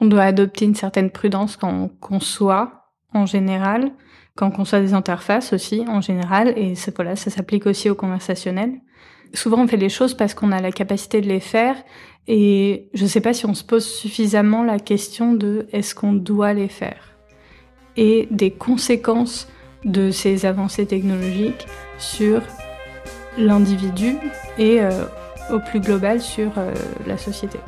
On doit adopter une certaine prudence quand on conçoit, en général, quand on conçoit des interfaces aussi, en général, et ça, voilà, ça s'applique aussi au conversationnel. Souvent, on fait les choses parce qu'on a la capacité de les faire, et je ne sais pas si on se pose suffisamment la question de est-ce qu'on doit les faire, et des conséquences de ces avancées technologiques sur l'individu et euh, au plus global sur euh, la société.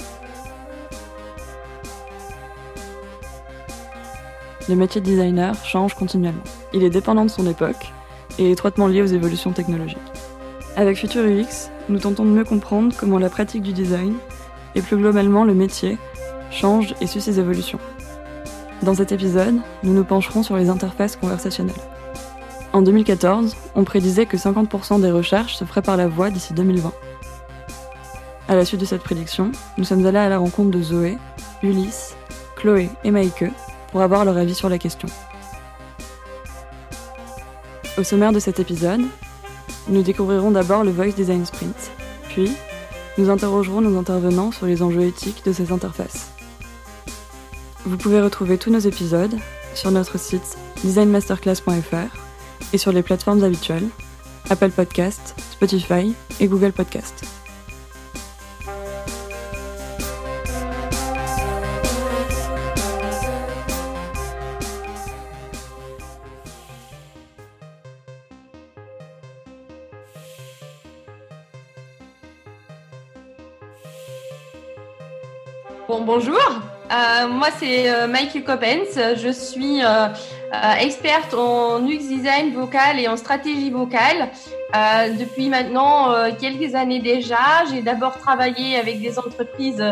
Le métier de designer change continuellement. Il est dépendant de son époque et étroitement lié aux évolutions technologiques. Avec Future UX, nous tentons de mieux comprendre comment la pratique du design et plus globalement le métier change et suit ses évolutions. Dans cet épisode, nous nous pencherons sur les interfaces conversationnelles. En 2014, on prédisait que 50% des recherches se feraient par la voix d'ici 2020. À la suite de cette prédiction, nous sommes allés à la rencontre de Zoé, Ulysse, Chloé et Maïke pour avoir leur avis sur la question. Au sommaire de cet épisode, nous découvrirons d'abord le Voice Design Sprint, puis nous interrogerons nos intervenants sur les enjeux éthiques de ces interfaces. Vous pouvez retrouver tous nos épisodes sur notre site designmasterclass.fr et sur les plateformes habituelles Apple Podcast, Spotify et Google Podcast. Bonjour. Euh, moi, c'est euh, Mike Coppens. Je suis euh, experte en UX design vocal et en stratégie vocale. depuis maintenant quelques années déjà, j'ai d'abord travaillé avec des entreprises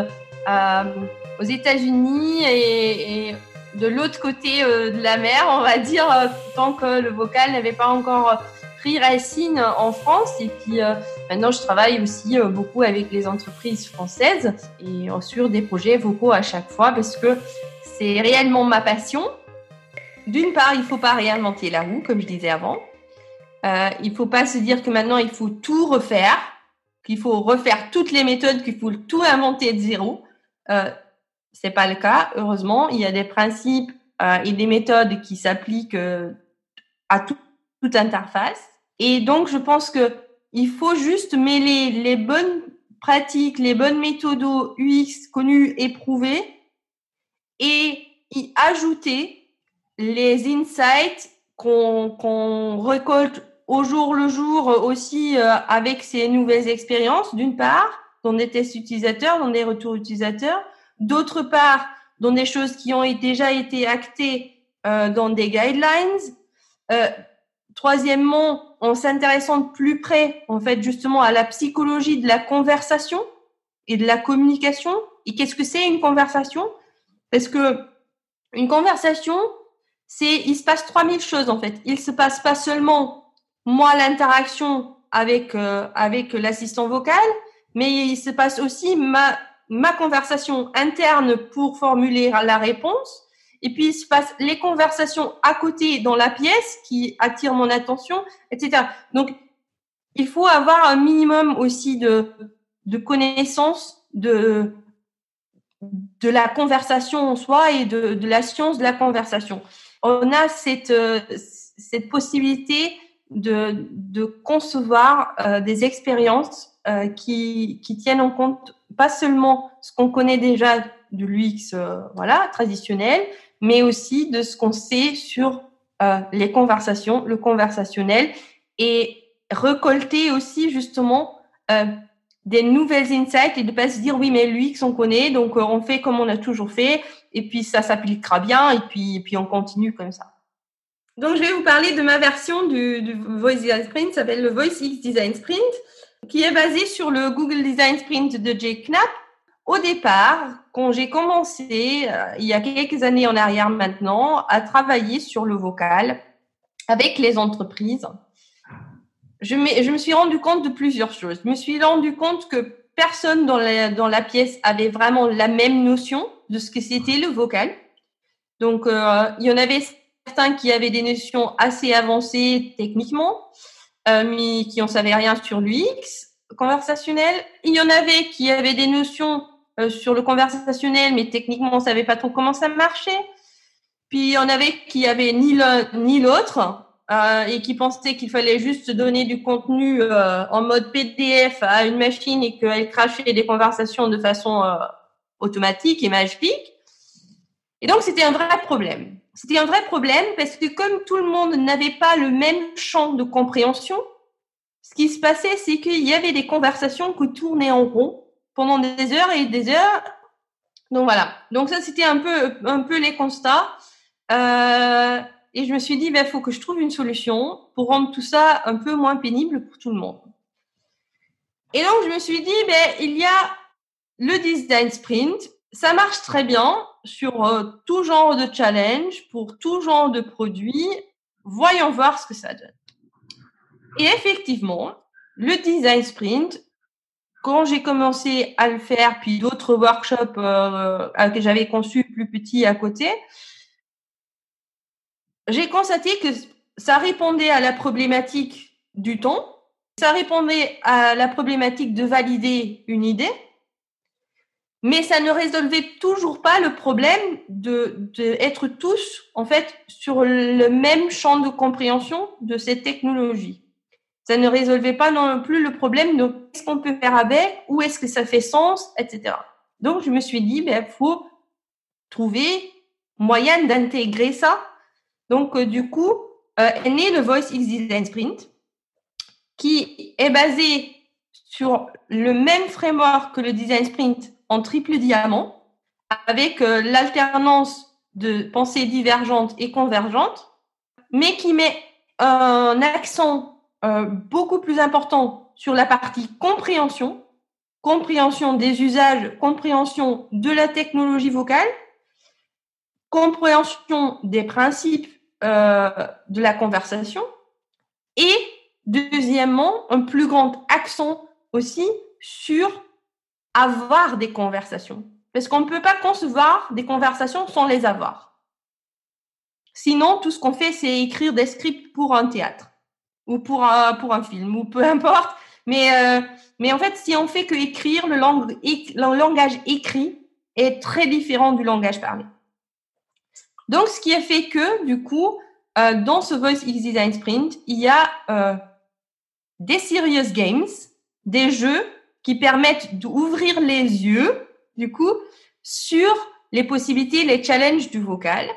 aux États-Unis et, et, de l'autre côté de la mer, on va dire, tant que le vocal n'avait pas encore pris racine en France. Et puis maintenant, je travaille aussi euh, beaucoup avec les entreprises françaises et sur des projets vocaux à chaque fois parce que c'est réellement ma passion. D'une part, il ne faut pas réinventer la roue, comme je disais avant. Euh, il ne faut pas se dire que maintenant, il faut tout refaire, qu'il faut refaire toutes les méthodes, qu'il faut tout inventer de zéro. Euh, c'est pas le cas, heureusement. Il y a des principes et des méthodes qui s'appliquent à tout, toute interface. Et donc, je pense que il faut juste mêler les bonnes pratiques, les bonnes méthodes UX connues, éprouvées, et y ajouter les insights qu'on récolte au jour le jour aussi euh, avec ces nouvelles expériences, d'une part, dans des tests utilisateurs, dans des retours utilisateurs, d'autre part, dans des choses qui ont déjà été actées euh, dans des guidelines, euh, Troisièmement, en s'intéressant de plus près, en fait, justement, à la psychologie de la conversation et de la communication. Et qu'est-ce que c'est une conversation? Parce que une conversation, c'est, il se passe 3000 choses, en fait. Il se passe pas seulement, moi, l'interaction avec, euh, avec l'assistant vocal, mais il se passe aussi ma, ma conversation interne pour formuler la réponse et puis, il se passe les conversations à côté dans la pièce qui attirent mon attention, etc. Donc, il faut avoir un minimum aussi de, de connaissances de, de la conversation en soi et de, de la science de la conversation. On a cette, cette possibilité de, de concevoir euh, des expériences euh, qui, qui tiennent en compte pas seulement ce qu'on connaît déjà de l'UX euh, voilà, traditionnel, mais aussi de ce qu'on sait sur euh, les conversations, le conversationnel, et récolter aussi justement euh, des nouvelles insights et de pas se dire oui mais l'UX on connaît donc euh, on fait comme on a toujours fait et puis ça s'appliquera bien et puis et puis on continue comme ça. Donc je vais vous parler de ma version du, du Voice Design Sprint, s'appelle le Voice X Design Sprint, qui est basé sur le Google Design Sprint de Jake Knapp au départ, quand j'ai commencé, euh, il y a quelques années en arrière maintenant, à travailler sur le vocal avec les entreprises, je, me suis rendu compte de plusieurs choses. Je me suis rendu compte que personne dans la, dans la pièce avait vraiment la même notion de ce que c'était le vocal. Donc, euh, il y en avait certains qui avaient des notions assez avancées techniquement, euh, mais qui n'en savaient rien sur l'UX conversationnel. Il y en avait qui avaient des notions euh, sur le conversationnel, mais techniquement, on savait pas trop comment ça marchait. Puis on avait qui avait ni l'un ni l'autre euh, et qui pensaient qu'il fallait juste donner du contenu euh, en mode PDF à une machine et qu'elle crachait des conversations de façon automatique et magique. Et donc c'était un vrai problème. C'était un vrai problème parce que comme tout le monde n'avait pas le même champ de compréhension, ce qui se passait, c'est qu'il y avait des conversations qui tournaient en rond pendant des heures et des heures. Donc voilà. Donc ça, c'était un peu, un peu les constats. Euh, et je me suis dit, il ben, faut que je trouve une solution pour rendre tout ça un peu moins pénible pour tout le monde. Et donc, je me suis dit, ben, il y a le design sprint. Ça marche très bien sur euh, tout genre de challenge, pour tout genre de produits. Voyons voir ce que ça donne. Et effectivement, le design sprint, quand j'ai commencé à le faire, puis d'autres workshops euh, que j'avais conçus plus petits à côté, j'ai constaté que ça répondait à la problématique du temps, ça répondait à la problématique de valider une idée, mais ça ne résolvait toujours pas le problème de, tous en fait sur le même champ de compréhension de cette technologie. Ça ne résolvait pas non plus le problème de qu'est-ce qu'on peut faire avec, où est-ce que ça fait sens, etc. Donc je me suis dit, ben faut trouver moyen d'intégrer ça donc, euh, du coup, euh, est né le Voice X Design Sprint, qui est basé sur le même framework que le Design Sprint en triple diamant, avec euh, l'alternance de pensée divergente et convergente, mais qui met un accent beaucoup plus important sur la partie compréhension, compréhension des usages, compréhension de la technologie vocale, compréhension des principes euh, de la conversation et deuxièmement, un plus grand accent aussi sur avoir des conversations. Parce qu'on ne peut pas concevoir des conversations sans les avoir. Sinon, tout ce qu'on fait, c'est écrire des scripts pour un théâtre ou pour un, pour un film ou peu importe. Mais, euh, mais en fait, si on fait que écrire, le, langue, le langage écrit est très différent du langage parlé. Donc, ce qui a fait que, du coup, euh, dans ce Voice X Design Sprint, il y a euh, des serious games, des jeux qui permettent d'ouvrir les yeux, du coup, sur les possibilités, les challenges du vocal.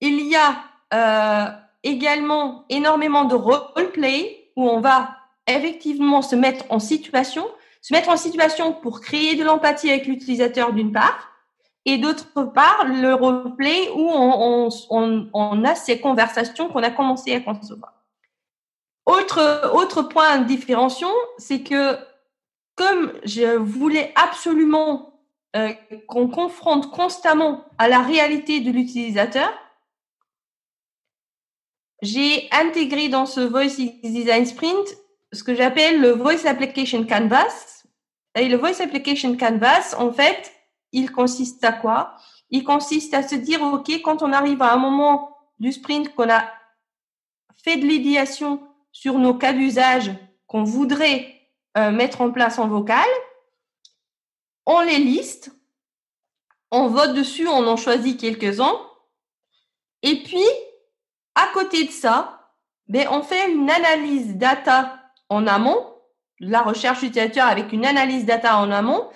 Il y a également énormément de roleplay où on va effectivement se mettre en situation, se mettre en situation pour créer de l'empathie avec l'utilisateur d'une part, et d'autre part le roleplay où on, on, on, a ces conversations qu'on a commencé à concevoir. Autre, autre point de différenciation, c'est que comme je voulais absolument euh, qu'on confronte constamment à la réalité de l'utilisateur, j'ai intégré dans ce Voice Design Sprint ce que j'appelle le Voice Application Canvas. Et le Voice Application Canvas, en fait, il consiste à quoi? Il consiste à se dire, OK, quand on arrive à un moment du sprint qu'on a fait de l'idéation sur nos cas d'usage qu'on voudrait euh, mettre en place en vocal, on les liste, on vote dessus, on en choisit quelques-uns, et puis, à côté de ça, ben, on fait une analyse data en amont, la recherche utilisateur avec une analyse data en amont,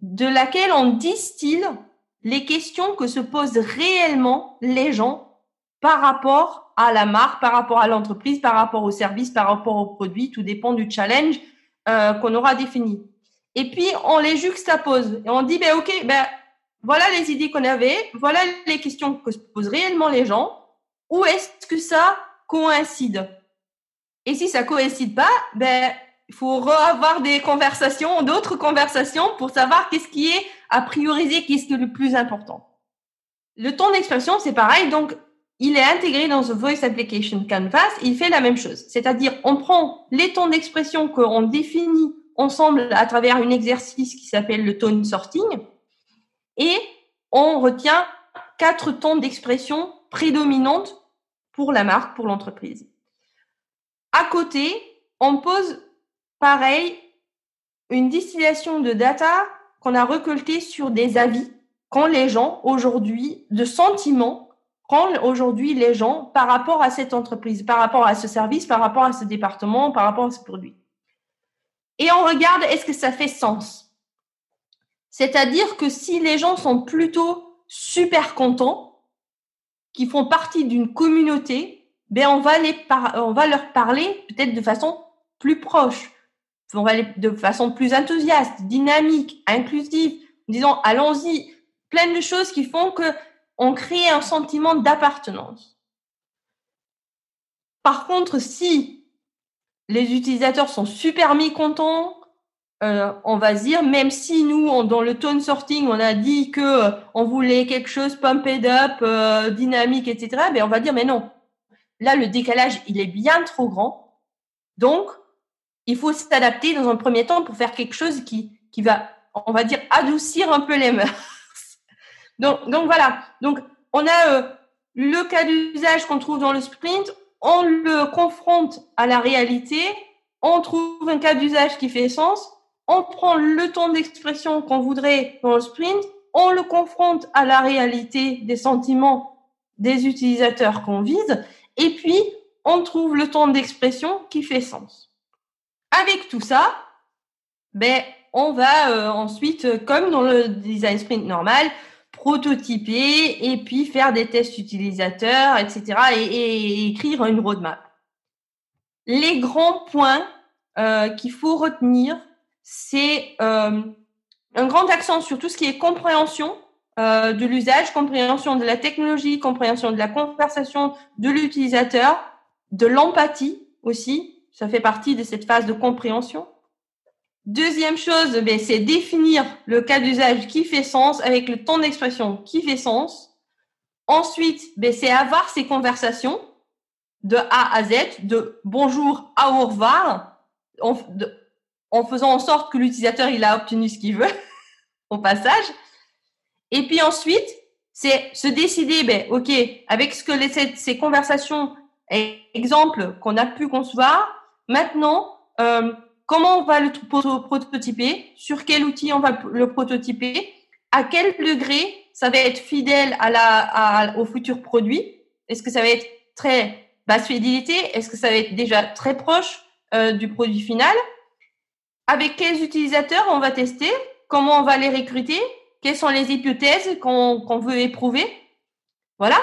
de laquelle on distille les questions que se posent réellement les gens par rapport à la marque, par rapport à l'entreprise, par rapport au service, par rapport au produit. Tout dépend du challenge euh, qu'on aura défini. Et puis, on les juxtapose et on dit, ben, OK, ben, voilà les idées qu'on avait, voilà les questions que se posent réellement les gens. Où est-ce que ça coïncide? Et si ça coïncide pas, ben, il faut avoir des conversations, d'autres conversations pour savoir qu'est-ce qui est à prioriser, qu'est-ce qui est le plus important. Le ton d'expression, c'est pareil. Donc, il est intégré dans The Voice Application Canvas. Il fait la même chose. C'est-à-dire, on prend les tons d'expression qu'on définit ensemble à travers un exercice qui s'appelle le tone sorting et on retient quatre tons d'expression prédominantes pour la marque, pour l'entreprise. À côté, on pose pareil, une distillation de data qu'on a recolté sur des avis qu'ont les gens aujourd'hui, de sentiments qu'ont aujourd'hui les gens par rapport à cette entreprise, par rapport à ce service, par rapport à ce département, par rapport à ce produit. Et on regarde, est-ce que ça fait sens? C'est-à-dire que si les gens sont plutôt super contents, qui font partie d'une communauté, ben on va les on va leur parler peut-être de façon plus proche, on va aller de façon plus enthousiaste, dynamique, inclusive, en disant allons-y, plein de choses qui font que on crée un sentiment d'appartenance. Par contre, si les utilisateurs sont super mécontents, euh, on va dire, même si nous, dans le tone sorting, on a dit que euh, on voulait quelque chose pumped up, euh, dynamique, etc., ben, on va dire, mais non. Là, le décalage, il est bien trop grand. Donc, il faut s'adapter dans un premier temps pour faire quelque chose qui, qui va, on va dire, adoucir un peu les mœurs. donc, donc voilà. Donc, on a euh, le cas d'usage qu'on trouve dans le sprint, on le confronte à la réalité, on trouve un cas d'usage qui fait sens, on prend le ton d'expression qu'on voudrait dans le sprint, on le confronte à la réalité des sentiments des utilisateurs qu'on vise, et puis on trouve le ton d'expression qui fait sens. Avec tout ça, ben, on va euh, ensuite, comme dans le design sprint normal, prototyper et puis faire des tests utilisateurs, etc. et, écrire une roadmap. Les grands points euh, qu'il faut retenir, c'est un grand accent sur tout ce qui est compréhension de l'usage, compréhension de la technologie, compréhension de la conversation de l'utilisateur, de l'empathie aussi, ça fait partie de cette phase de compréhension. Deuxième chose, ben, c'est définir le cas d'usage qui fait sens avec le temps d'expression qui fait sens. Ensuite, ben, c'est avoir ces conversations de A à Z, de bonjour à au revoir, en faisant en sorte que l'utilisateur il a obtenu ce qu'il veut au passage. Et puis ensuite, c'est se décider, ben, ok, avec ce que les, ces conversations, exemple qu'on a pu concevoir, Maintenant, euh, comment on va le prototyper Sur quel outil on va le prototyper À quel degré ça va être fidèle à la, au futur produit? Est-ce que ça va être très basse fidélité? Est-ce que ça va être déjà très proche euh, du produit final? Avec quels utilisateurs on va tester Comment on va les recruter Quelles sont les hypothèses qu'on veut éprouver Voilà.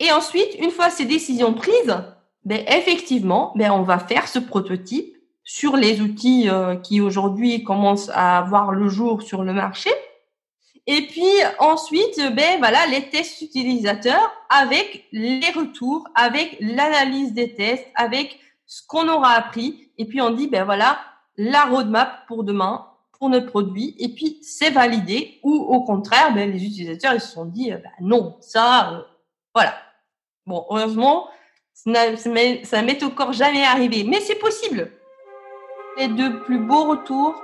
Et ensuite, une fois ces décisions prises, ben, effectivement, ben, on va faire ce prototype sur les outils euh, qui aujourd'hui commencent à voir le jour sur le marché. Et puis ensuite, ben voilà, les tests utilisateurs avec les retours, avec l'analyse des tests, avec ce qu'on aura appris. Et puis on dit, ben voilà, la roadmap pour demain, pour notre produit. Et puis c'est validé. Ou au contraire, ben, les utilisateurs ils se sont dit, ben non, ça, euh, voilà. Bon, heureusement, ça m'est encore jamais arrivé, mais c'est possible. Les deux plus beaux retours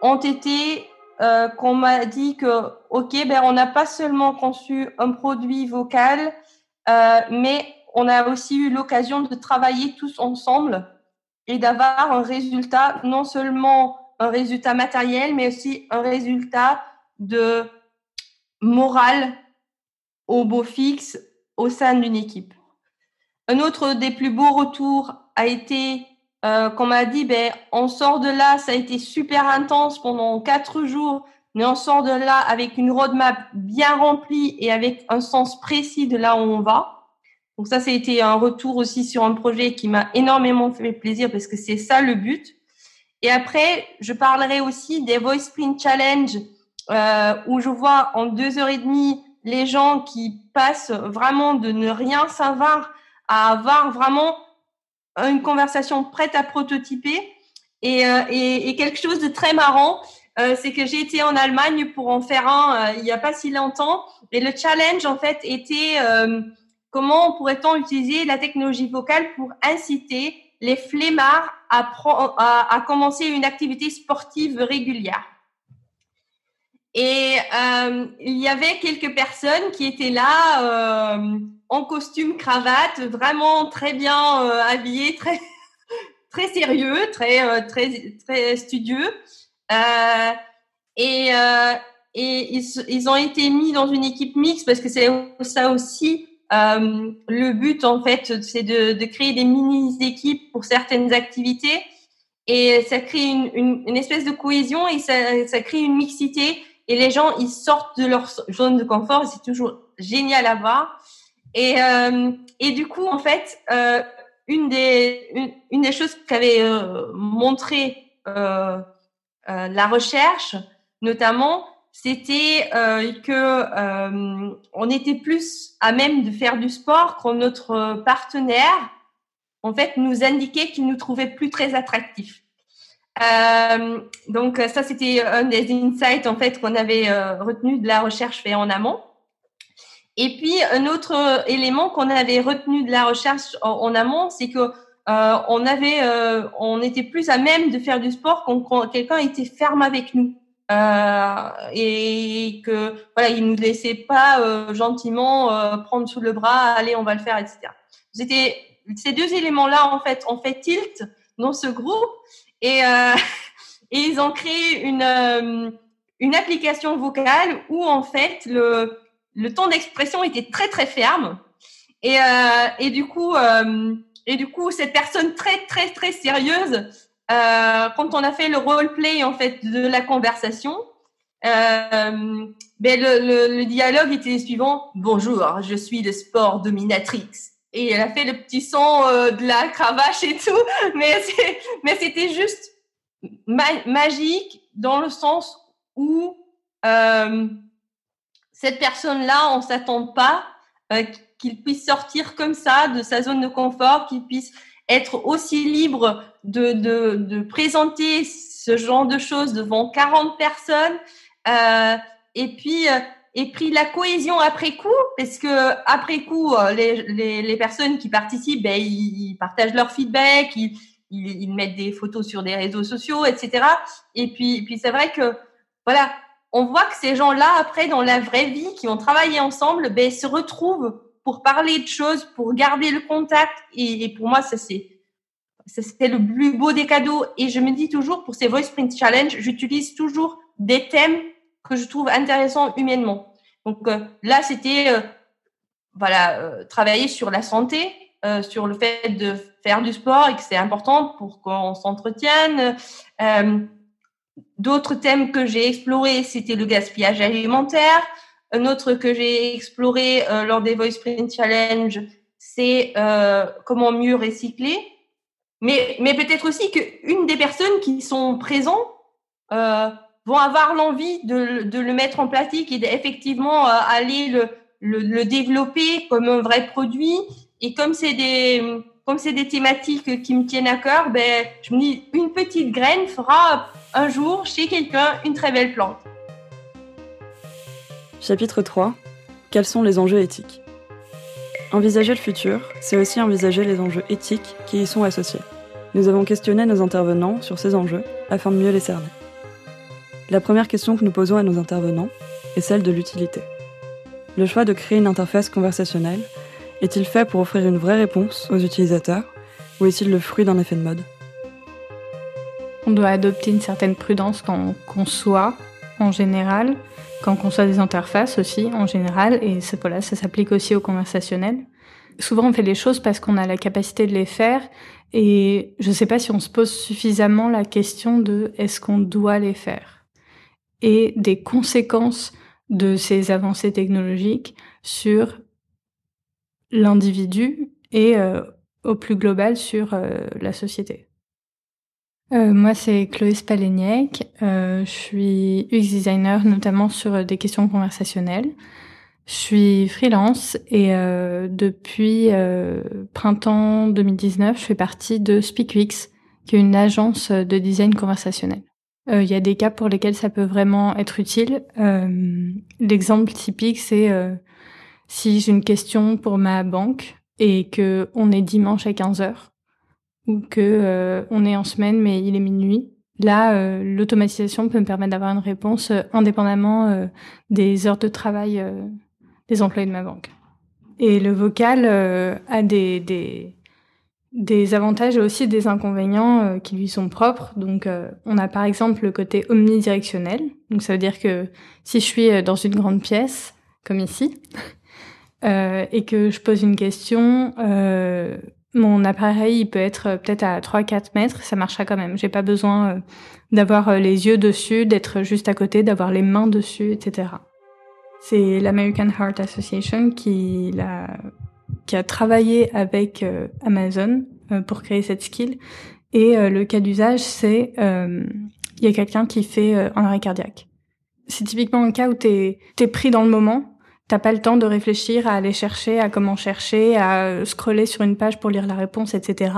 ont été euh, qu'on m'a dit que, ok, ben on n'a pas seulement conçu un produit vocal, euh, mais on a aussi eu l'occasion de travailler tous ensemble et d'avoir un résultat, non seulement un résultat matériel, mais aussi un résultat de morale au beau fixe au sein d'une équipe. Un autre des plus beaux retours a été euh, qu'on m'a dit, ben, on sort de là, ça a été super intense pendant quatre jours, mais on sort de là avec une roadmap bien remplie et avec un sens précis de là où on va. Donc ça, ça a été un retour aussi sur un projet qui m'a énormément fait plaisir parce que c'est ça le but. Et après, je parlerai aussi des Voice Sprint Challenge euh, où je vois en deux heures et demie les gens qui passent vraiment de ne rien savoir à avoir vraiment une conversation prête à prototyper. Et, euh, et, quelque chose de très marrant, euh, c'est que j'ai été en Allemagne pour en faire un euh, il n'y a pas si longtemps. Et le challenge, en fait, était comment pourrait-on utiliser la technologie vocale pour inciter les flemmards à, commencer une activité sportive régulière? Et euh, il y avait quelques personnes qui étaient là euh, en costume cravate, vraiment très bien euh, habillées, très très sérieux, très très très studieux. Et ils, ont été mis dans une équipe mixte parce que c'est ça aussi le but en fait, c'est de, de, créer des mini équipes pour certaines activités. Et ça crée une, une, une espèce de cohésion et ça, ça, crée une mixité. Et les gens ils sortent de leur zone de confort. C'est toujours génial à voir. Et euh, et du coup en fait euh, une des une, une des choses qu'avait euh, montré euh, euh, la recherche notamment c'était euh, que on était plus à même de faire du sport quand notre partenaire en fait, nous indiquait qu'il nous trouvait plus très attractifs. Euh, donc ça, c'était un des insights en fait qu'on avait euh, retenu de la recherche faite en amont. Et puis un autre élément qu'on avait retenu de la recherche en, amont, c'est que euh, on avait, euh, on était plus à même de faire du sport quand, quelqu'un était ferme avec nous euh, et que voilà, il nous laissait pas gentiment prendre sous le bras, allez, on va le faire, etc. C'était ces deux éléments-là, en fait, ont fait tilt dans ce groupe et, euh, et ils ont créé une, euh, une application vocale où, en fait, le, le ton d'expression était très, très ferme. Et, euh, et du coup, euh, et du coup, cette personne très, très, très sérieuse, euh, quand on a fait le roleplay, en fait, de la conversation, euh, ben le, le, le, dialogue était le suivant. Bonjour, je suis de sport dominatrix et elle a fait le petit son euh, de la cravache et tout, mais c'était juste magique dans le sens où euh, cette personne-là, on s'attend pas qu'il puisse sortir comme ça de sa zone de confort, qu'il puisse être aussi libre de, de, de, présenter ce genre de choses devant 40 personnes. Euh, et puis, euh, et puis la cohésion après coup, parce que après coup, euh, les, les, les personnes qui participent, ben, ils, partagent leur feedback, ils, ils, mettent des photos sur des réseaux sociaux, etc. Et puis, puis c'est vrai que voilà, on voit que ces gens-là, après, dans la vraie vie, qui ont travaillé ensemble, ben, se retrouvent pour parler de choses, pour garder le contact. Et, et pour moi, ça c'est c'est le plus beau des cadeaux. Et je me dis toujours, pour ces Voice Sprint Challenge, j'utilise toujours des thèmes que je trouve intéressant humainement. Donc euh, là, c'était euh, voilà euh, travailler sur la santé, sur le fait de faire du sport et que c'est important pour qu'on s'entretienne. D'autres thèmes que j'ai explorés, c'était le gaspillage alimentaire. Un autre que j'ai exploré lors des Voice Print Challenge, c'est comment mieux recycler. Mais, peut-être aussi qu'une des personnes qui sont présentes euh, vont avoir l'envie de, le mettre en pratique et d'effectivement euh, aller le, le, le, développer comme un vrai produit. Et comme c'est des comme c'est des thématiques qui me tiennent à cœur, ben je me dis une petite graine fera un jour chez quelqu'un une très belle plante. Chapitre 3 Quels sont les enjeux éthiques? Envisager le futur, c'est aussi envisager les enjeux éthiques qui y sont associés. Nous avons questionné nos intervenants sur ces enjeux afin de mieux les cerner. La première question que nous posons à nos intervenants est celle de l'utilité. Le choix de créer une interface conversationnelle est-il fait pour offrir une vraie réponse aux utilisateurs ou est-il le fruit d'un effet de mode? On doit adopter une certaine prudence quand on conçoit en général, quand on conçoit des interfaces aussi en général, et ça, voilà, ça s'applique aussi au conversationnel. Souvent on fait les choses parce qu'on a la capacité de les faire et je ne sais pas si on se pose suffisamment la question de est-ce qu'on doit les faire et des conséquences de ces avancées technologiques sur l'individu et euh, au plus global sur euh, la société. Euh, moi, c'est Chloé Spaleniek. je suis UX designer, notamment sur des questions conversationnelles. Je suis freelance et depuis printemps 2019, je fais partie de SpeakUX, qui est une agence de design conversationnel. Euh, il y a des cas pour lesquels ça peut vraiment être utile. Euh, l'exemple typique, c'est euh, si j'ai une question pour ma banque et que on est dimanche à 15 heures ou que on est en semaine mais il est minuit. Là, l'automatisation peut me permettre d'avoir une réponse indépendamment des heures de travail des employés de ma banque. Et le vocal a des, des des avantages et aussi des inconvénients euh, qui lui sont propres. Donc, euh, on a par exemple le côté omnidirectionnel. Donc, ça veut dire que si je suis euh, dans une grande pièce, comme ici, et que je pose une question, mon appareil il peut être peut-être à 3-4 mètres, ça marchera quand même. J'ai pas besoin d'avoir les yeux dessus, d'être juste à côté, d'avoir les mains dessus, etc. C'est l'American Heart Association qui l'a qui a travaillé avec euh, Amazon euh, pour créer cette skill. Et euh, le cas d'usage, c'est il y a quelqu'un qui fait un arrêt cardiaque. C'est typiquement un cas où tu es, pris dans le moment, t'as pas le temps de réfléchir à aller chercher, à comment chercher, à scroller sur une page pour lire la réponse, etc.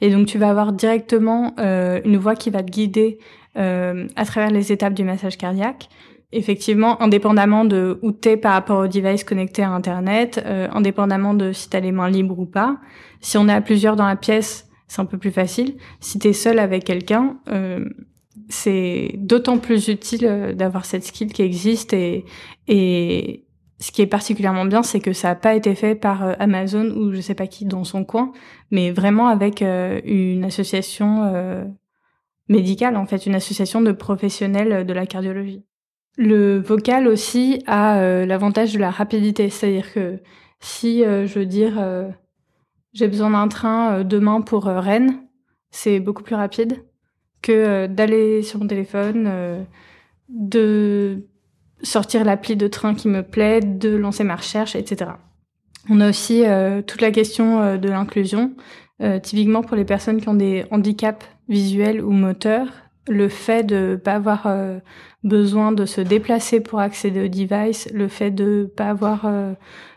Et donc tu vas avoir directement une voix qui va te guider à travers les étapes du massage cardiaque effectivement, indépendamment de où t'es par rapport au device connecté à Internet, euh, indépendamment de si t'as les mains libres ou pas. Si on est à plusieurs dans la pièce, c'est un peu plus facile. Si t'es seul avec quelqu'un, euh, c'est d'autant plus utile euh, d'avoir cette skill qui existe et, et ce qui est particulièrement bien, c'est que ça n'a pas été fait par euh, Amazon ou je sais pas qui dans son coin, mais vraiment avec une association médicale, en fait, une association de professionnels de la cardiologie. Le vocal aussi a euh, l'avantage de la rapidité, c'est-à-dire que si euh, je veux dire euh, j'ai besoin d'un train demain pour Rennes, c'est beaucoup plus rapide que d'aller sur mon téléphone, de sortir l'appli de train qui me plaît, de lancer ma recherche, etc. On a aussi toute la question de l'inclusion, typiquement pour les personnes qui ont des handicaps visuels ou moteurs le fait de pas avoir euh, besoin de se déplacer pour accéder au device, le fait de pas avoir euh,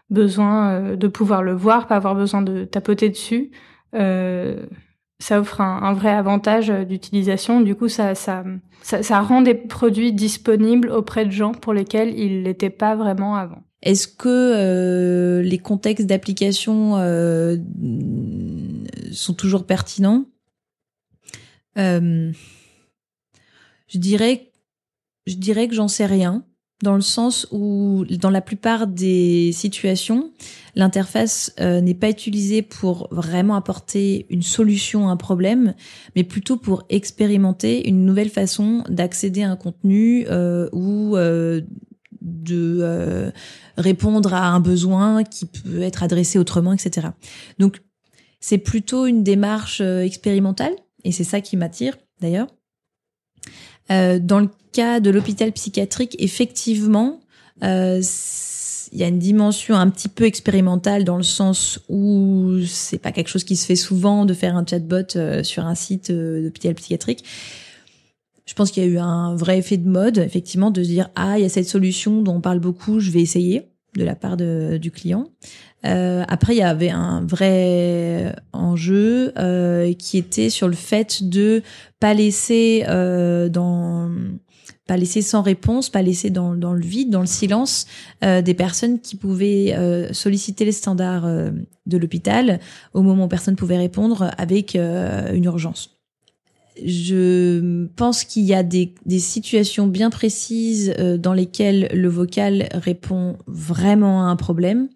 besoin euh, de pouvoir le voir, pas avoir besoin de tapoter dessus, ça offre un, vrai avantage d'utilisation. Du coup, ça, ça, ça, rend des produits disponibles auprès de gens pour lesquels ils l'étaient pas vraiment avant. Est-ce que les contextes d'application sont toujours pertinents? Je dirais, je dirais que j'en sais rien, dans le sens où, dans la plupart des situations, l'interface euh, n'est pas utilisée pour vraiment apporter une solution à un problème, mais plutôt pour expérimenter une nouvelle façon d'accéder à un contenu euh, ou euh, de répondre à un besoin qui peut être adressé autrement, etc. Donc, c'est plutôt une démarche expérimentale, et c'est ça qui m'attire d'ailleurs. Euh, dans le cas de l'hôpital psychiatrique, effectivement, euh, il y a une dimension un petit peu expérimentale dans le sens où c'est pas quelque chose qui se fait souvent de faire un chatbot euh, sur un site d'hôpital psychiatrique. Je pense qu'il y a eu un vrai effet de mode, effectivement, de se dire ah il y a cette solution dont on parle beaucoup, je vais essayer de la part du client. Euh, après, il y avait un vrai enjeu euh, qui était sur le fait de pas laisser euh, dans pas laisser sans réponse, pas laisser dans, le vide, dans le silence, euh, des personnes qui pouvaient euh, solliciter les standards euh, de l'hôpital au moment où personne pouvait répondre avec une urgence. Je pense qu'il y a des, des, situations bien précises dans lesquelles le vocal répond vraiment à un problème.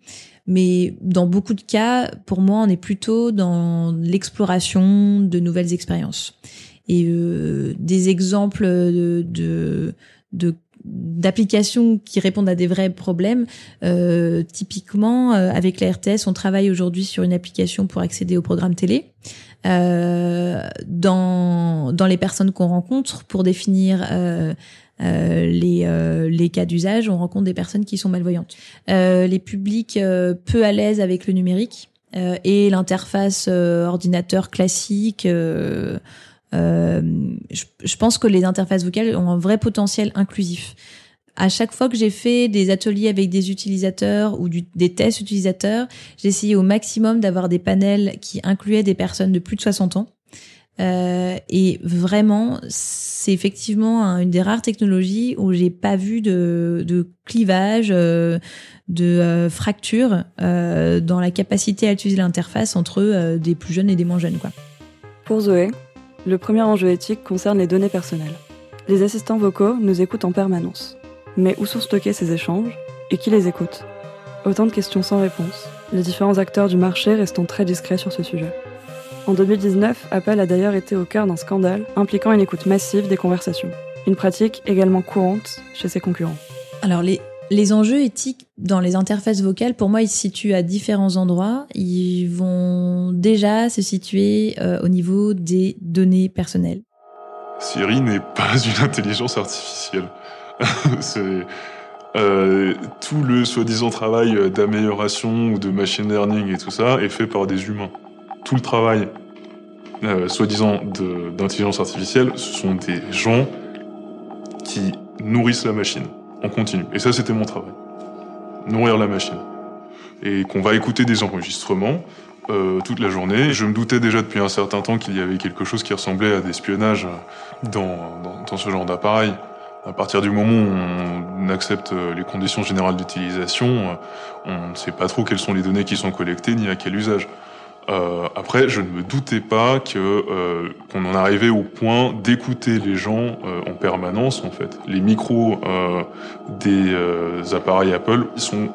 Mais dans beaucoup de cas, pour moi, on est plutôt dans l'exploration de nouvelles expériences. Et euh, des exemples de, de, d'applications qui répondent à des vrais problèmes. Euh, typiquement, euh, avec la RTS, on travaille aujourd'hui sur une application pour accéder au programme télé. Euh, dans, dans les personnes qu'on rencontre pour définir euh, euh, les, les cas d'usage, on rencontre des personnes qui sont malvoyantes. Les publics peu à l'aise avec le numérique et l'interface ordinateur classique. Je, je, pense que les interfaces vocales ont un vrai potentiel inclusif. À chaque fois que j'ai fait des ateliers avec des utilisateurs ou du, des tests utilisateurs, j'ai essayé au maximum d'avoir des panels qui incluaient des personnes de plus de 60 ans euh, et vraiment, c'est effectivement une des rares technologies où j'ai pas vu de, de clivage, euh, de euh, fracture euh, dans la capacité à utiliser l'interface entre euh, des plus jeunes et des moins jeunes. Quoi. Pour Zoé, le premier enjeu éthique concerne les données personnelles. Les assistants vocaux nous écoutent en permanence. Mais où sont stockés ces échanges et qui les écoute? Autant de questions sans réponse, les différents acteurs du marché restant très discrets sur ce sujet. En 2019, Apple a d'ailleurs été au cœur d'un scandale impliquant une écoute massive des conversations, une pratique également courante chez ses concurrents. Alors les, les enjeux éthiques dans les interfaces vocales, pour moi, ils se situent à différents endroits. Ils vont déjà se situer euh, au niveau des données personnelles. Siri n'est pas une intelligence artificielle. Euh, tout le soi-disant travail d'amélioration ou de machine learning et tout ça est fait par des humains. Tout le travail euh, soi-disant d'intelligence artificielle, ce sont des gens qui nourrissent la machine en continu. Et ça, c'était mon travail. Nourrir la machine. Et qu'on va écouter des enregistrements euh, toute la journée. Je me doutais déjà depuis un certain temps qu'il y avait quelque chose qui ressemblait à des espionnages dans, dans, dans ce genre d'appareil. À partir du moment où on accepte les conditions générales d'utilisation, on ne sait pas trop quelles sont les données qui sont collectées ni à quel usage. Euh, après, je ne me doutais pas que euh, qu'on en arrivait au point d'écouter les gens euh, en permanence. En fait, les micros euh, des euh, appareils Apple sont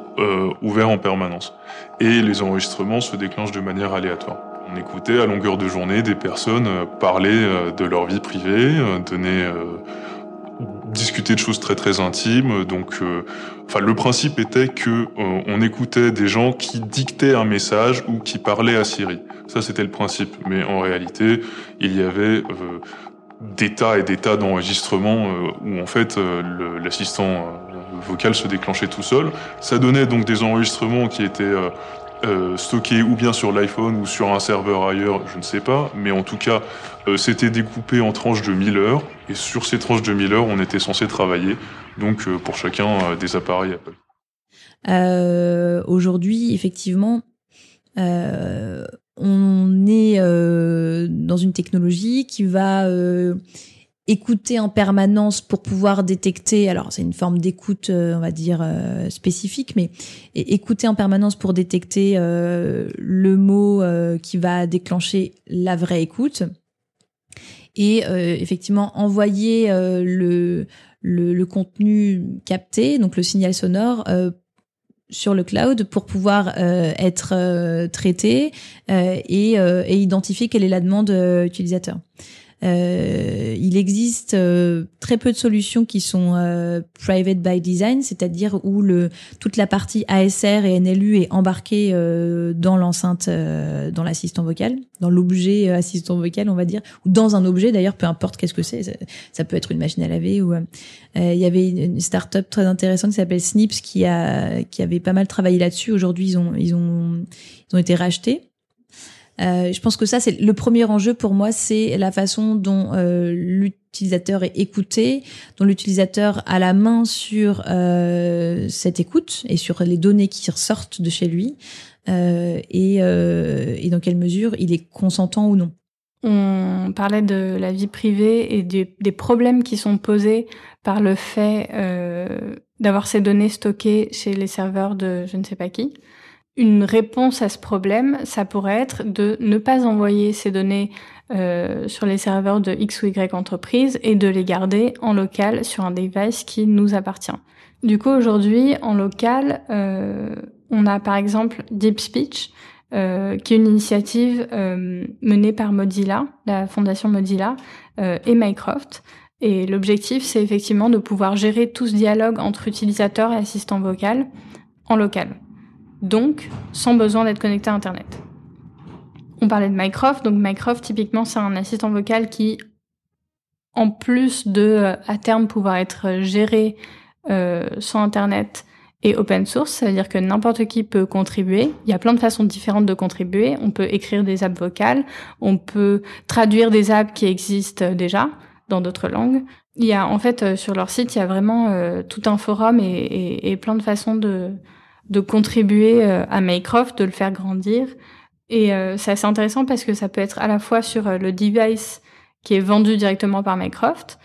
ouverts en permanence et les enregistrements se déclenchent de manière aléatoire. On écoutait à longueur de journée des personnes parler de leur vie privée, donner discuter de choses très très intimes. Donc, euh, enfin, le principe était que euh, on écoutait des gens qui dictaient un message ou qui parlaient à Siri. Ça, c'était le principe. Mais en réalité, il y avait euh, des tas et des tas d'enregistrements où en fait l'assistant vocal se déclenchait tout seul. Ça donnait donc des enregistrements qui étaient euh, ou bien sur l'iPhone ou sur un serveur ailleurs, je ne sais pas, mais en tout cas, euh, c'était découpé en tranches de 1000 heures, et sur ces tranches de 1000 heures, on était censé travailler, donc euh, pour chacun des appareils Apple. Aujourd'hui, effectivement, on est dans une technologie qui va écouter en permanence pour pouvoir détecter, alors c'est une forme d'écoute, euh, on va dire, euh, spécifique, mais écouter en permanence pour détecter euh, le mot qui va déclencher la vraie écoute. Et effectivement, envoyer le, le, contenu capté, donc le signal sonore, sur le cloud pour pouvoir être traité et, et, identifier quelle est la demande utilisateur. Euh, il existe euh, très peu de solutions qui sont euh, private by design, c'est-à-dire où le toute la partie ASR et NLU est embarquée euh, dans l'enceinte, euh, dans l'assistant vocal, dans l'objet assistant vocal, on va dire, ou dans un objet d'ailleurs, peu importe qu'est-ce que c'est. Ça, peut être une machine à laver ou il y avait une, start-up très intéressante qui s'appelle Snips qui a qui avait pas mal travaillé là-dessus. Aujourd'hui, ils ont ils ont ils ont été rachetés. Euh, je pense que ça, c'est le premier enjeu pour moi, c'est la façon dont euh, l'utilisateur est écouté, dont l'utilisateur a la main sur euh, cette écoute et sur les données qui ressortent de chez lui, et, dans quelle mesure il est consentant ou non. On parlait de la vie privée et des, problèmes qui sont posés par le fait d'avoir ces données stockées chez les serveurs de je ne sais pas qui. Une réponse à ce problème, ça pourrait être de ne pas envoyer ces données euh, sur les serveurs de X ou Y entreprise et de les garder en local sur un device qui nous appartient. Du coup, aujourd'hui, en local, euh, on a par exemple Deep Speech, euh, qui est une initiative euh, menée par Mozilla, la fondation Mozilla, euh, et Mycroft. Et l'objectif, c'est effectivement de pouvoir gérer tout ce dialogue entre utilisateurs et assistants vocaux en local donc sans besoin d'être connecté à Internet. On parlait de Mycroft, donc Mycroft typiquement c'est un assistant vocal qui, en plus de euh, à terme pouvoir être géré euh, sans Internet et open source, ça veut dire que n'importe qui peut contribuer. Il y a plein de façons différentes de contribuer. On peut écrire des apps vocales, on peut traduire des apps qui existent déjà dans d'autres langues. Il y a en fait euh, sur leur site, il y a vraiment tout un forum et, et, et plein de façons de de contribuer euh, à Mycroft, de le faire grandir. Et euh, c'est assez intéressant parce que ça peut être à la fois sur euh, le device qui est vendu directement par Mycroft,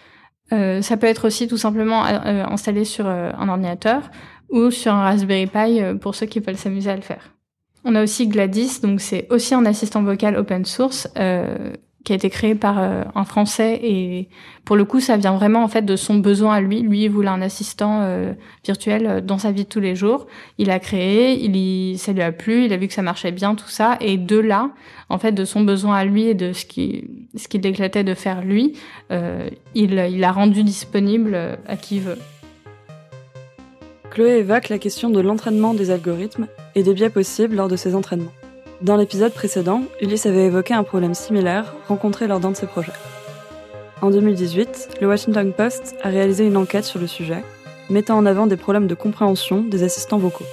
ça peut être aussi tout simplement installé sur un ordinateur ou sur un Raspberry Pi pour ceux qui veulent s'amuser à le faire. On a aussi Gladys, donc c'est aussi un assistant vocal open source qui a été créé par euh, un Français et pour le coup, ça vient vraiment en fait de son besoin à lui. Lui, il voulait un assistant euh, virtuel euh, dans sa vie de tous les jours. Il a créé, il ça lui a plu, il a vu que ça marchait bien, tout ça. Et de là, en fait, de son besoin à lui et de ce qui, ce qu'il éclatait de faire lui, il, il a rendu disponible à qui veut. Chloé évoque la question de l'entraînement des algorithmes et des biais possibles lors de ces entraînements. Dans l'épisode précédent, Ulysse avait évoqué un problème similaire rencontré lors d'un de ses projets. En 2018, le Washington Post a réalisé une enquête sur le sujet, mettant en avant des problèmes de compréhension des assistants vocaux.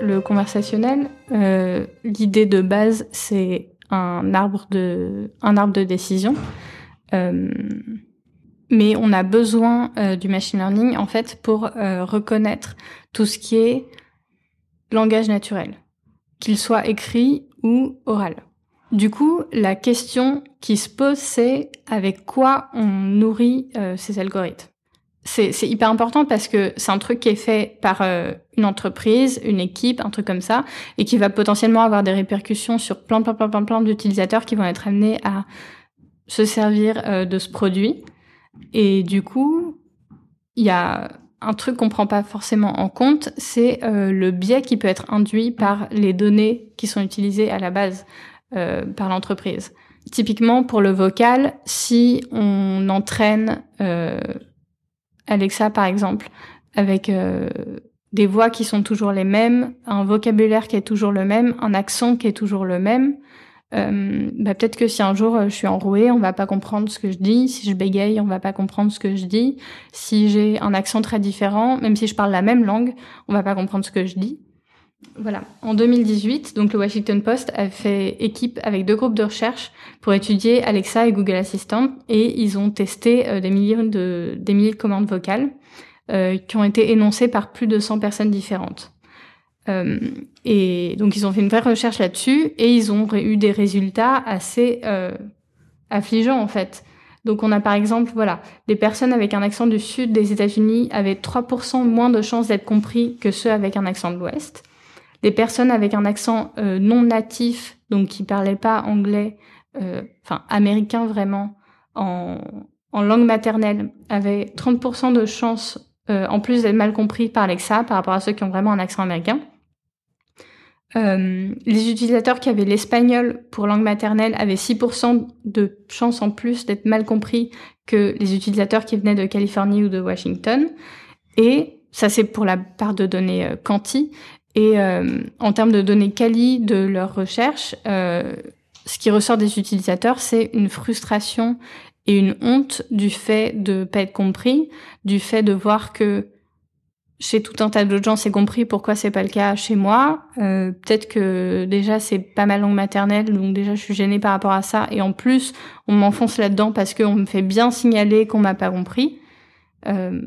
Le conversationnel, euh, l'idée de base, c'est un arbre de, un arbre de décision. Euh, mais on a besoin euh, du machine learning en fait pour reconnaître tout ce qui est langage naturel qu'il soit écrit ou oral. Du coup, la question qui se pose, c'est avec quoi on nourrit euh, ces algorithmes. C'est hyper important parce que c'est un truc qui est fait par euh, une entreprise, une équipe, un truc comme ça, et qui va potentiellement avoir des répercussions sur plein, plein, plein, plein, plein d'utilisateurs qui vont être amenés à se servir euh, de ce produit. Et du coup, il y a un truc qu'on prend pas forcément en compte, c'est euh, le biais qui peut être induit par les données qui sont utilisées à la base euh, par l'entreprise. Typiquement pour le vocal, si on entraîne euh, Alexa par exemple avec des voix qui sont toujours les mêmes, un vocabulaire qui est toujours le même, un accent qui est toujours le même, euh, bah, peut-être que si un jour euh, je suis enrouée, on va pas comprendre ce que je dis. Si je bégaye, on va pas comprendre ce que je dis. Si j'ai un accent très différent, même si je parle la même langue, on va pas comprendre ce que je dis. Voilà. En 2018, donc le Washington Post a fait équipe avec deux groupes de recherche pour étudier Alexa et Google Assistant et ils ont testé euh, des milliers de des milliers de commandes vocales euh, qui ont été énoncées par plus de 100 personnes différentes. Euh, et donc ils ont fait une vraie recherche là-dessus et ils ont eu des résultats assez euh, affligeants en fait. Donc on a par exemple, voilà, des personnes avec un accent du sud des États-Unis avaient 3% moins de chances d'être compris que ceux avec un accent de l'ouest. Les personnes avec un accent euh, non natif, donc qui parlaient pas anglais, euh, enfin américain vraiment, en, en langue maternelle, avaient 30% de chances euh, en plus d'être mal compris par Alexa par rapport à ceux qui ont vraiment un accent américain. Euh, les utilisateurs qui avaient l'espagnol pour langue maternelle avaient 6% de chances en plus d'être mal compris que les utilisateurs qui venaient de Californie ou de Washington. Et ça, c'est pour la part de données euh, quanti. Et euh, en termes de données quali de leur recherche, euh, ce qui ressort des utilisateurs, c'est une frustration et une honte du fait de pas être compris, du fait de voir que chez tout un tas d'autres gens, c'est compris. Pourquoi c'est pas le cas chez moi euh, Peut-être que déjà c'est pas ma langue maternelle, donc déjà je suis gênée par rapport à ça. Et en plus, on m'enfonce là-dedans parce qu'on me fait bien signaler qu'on m'a pas compris. Euh,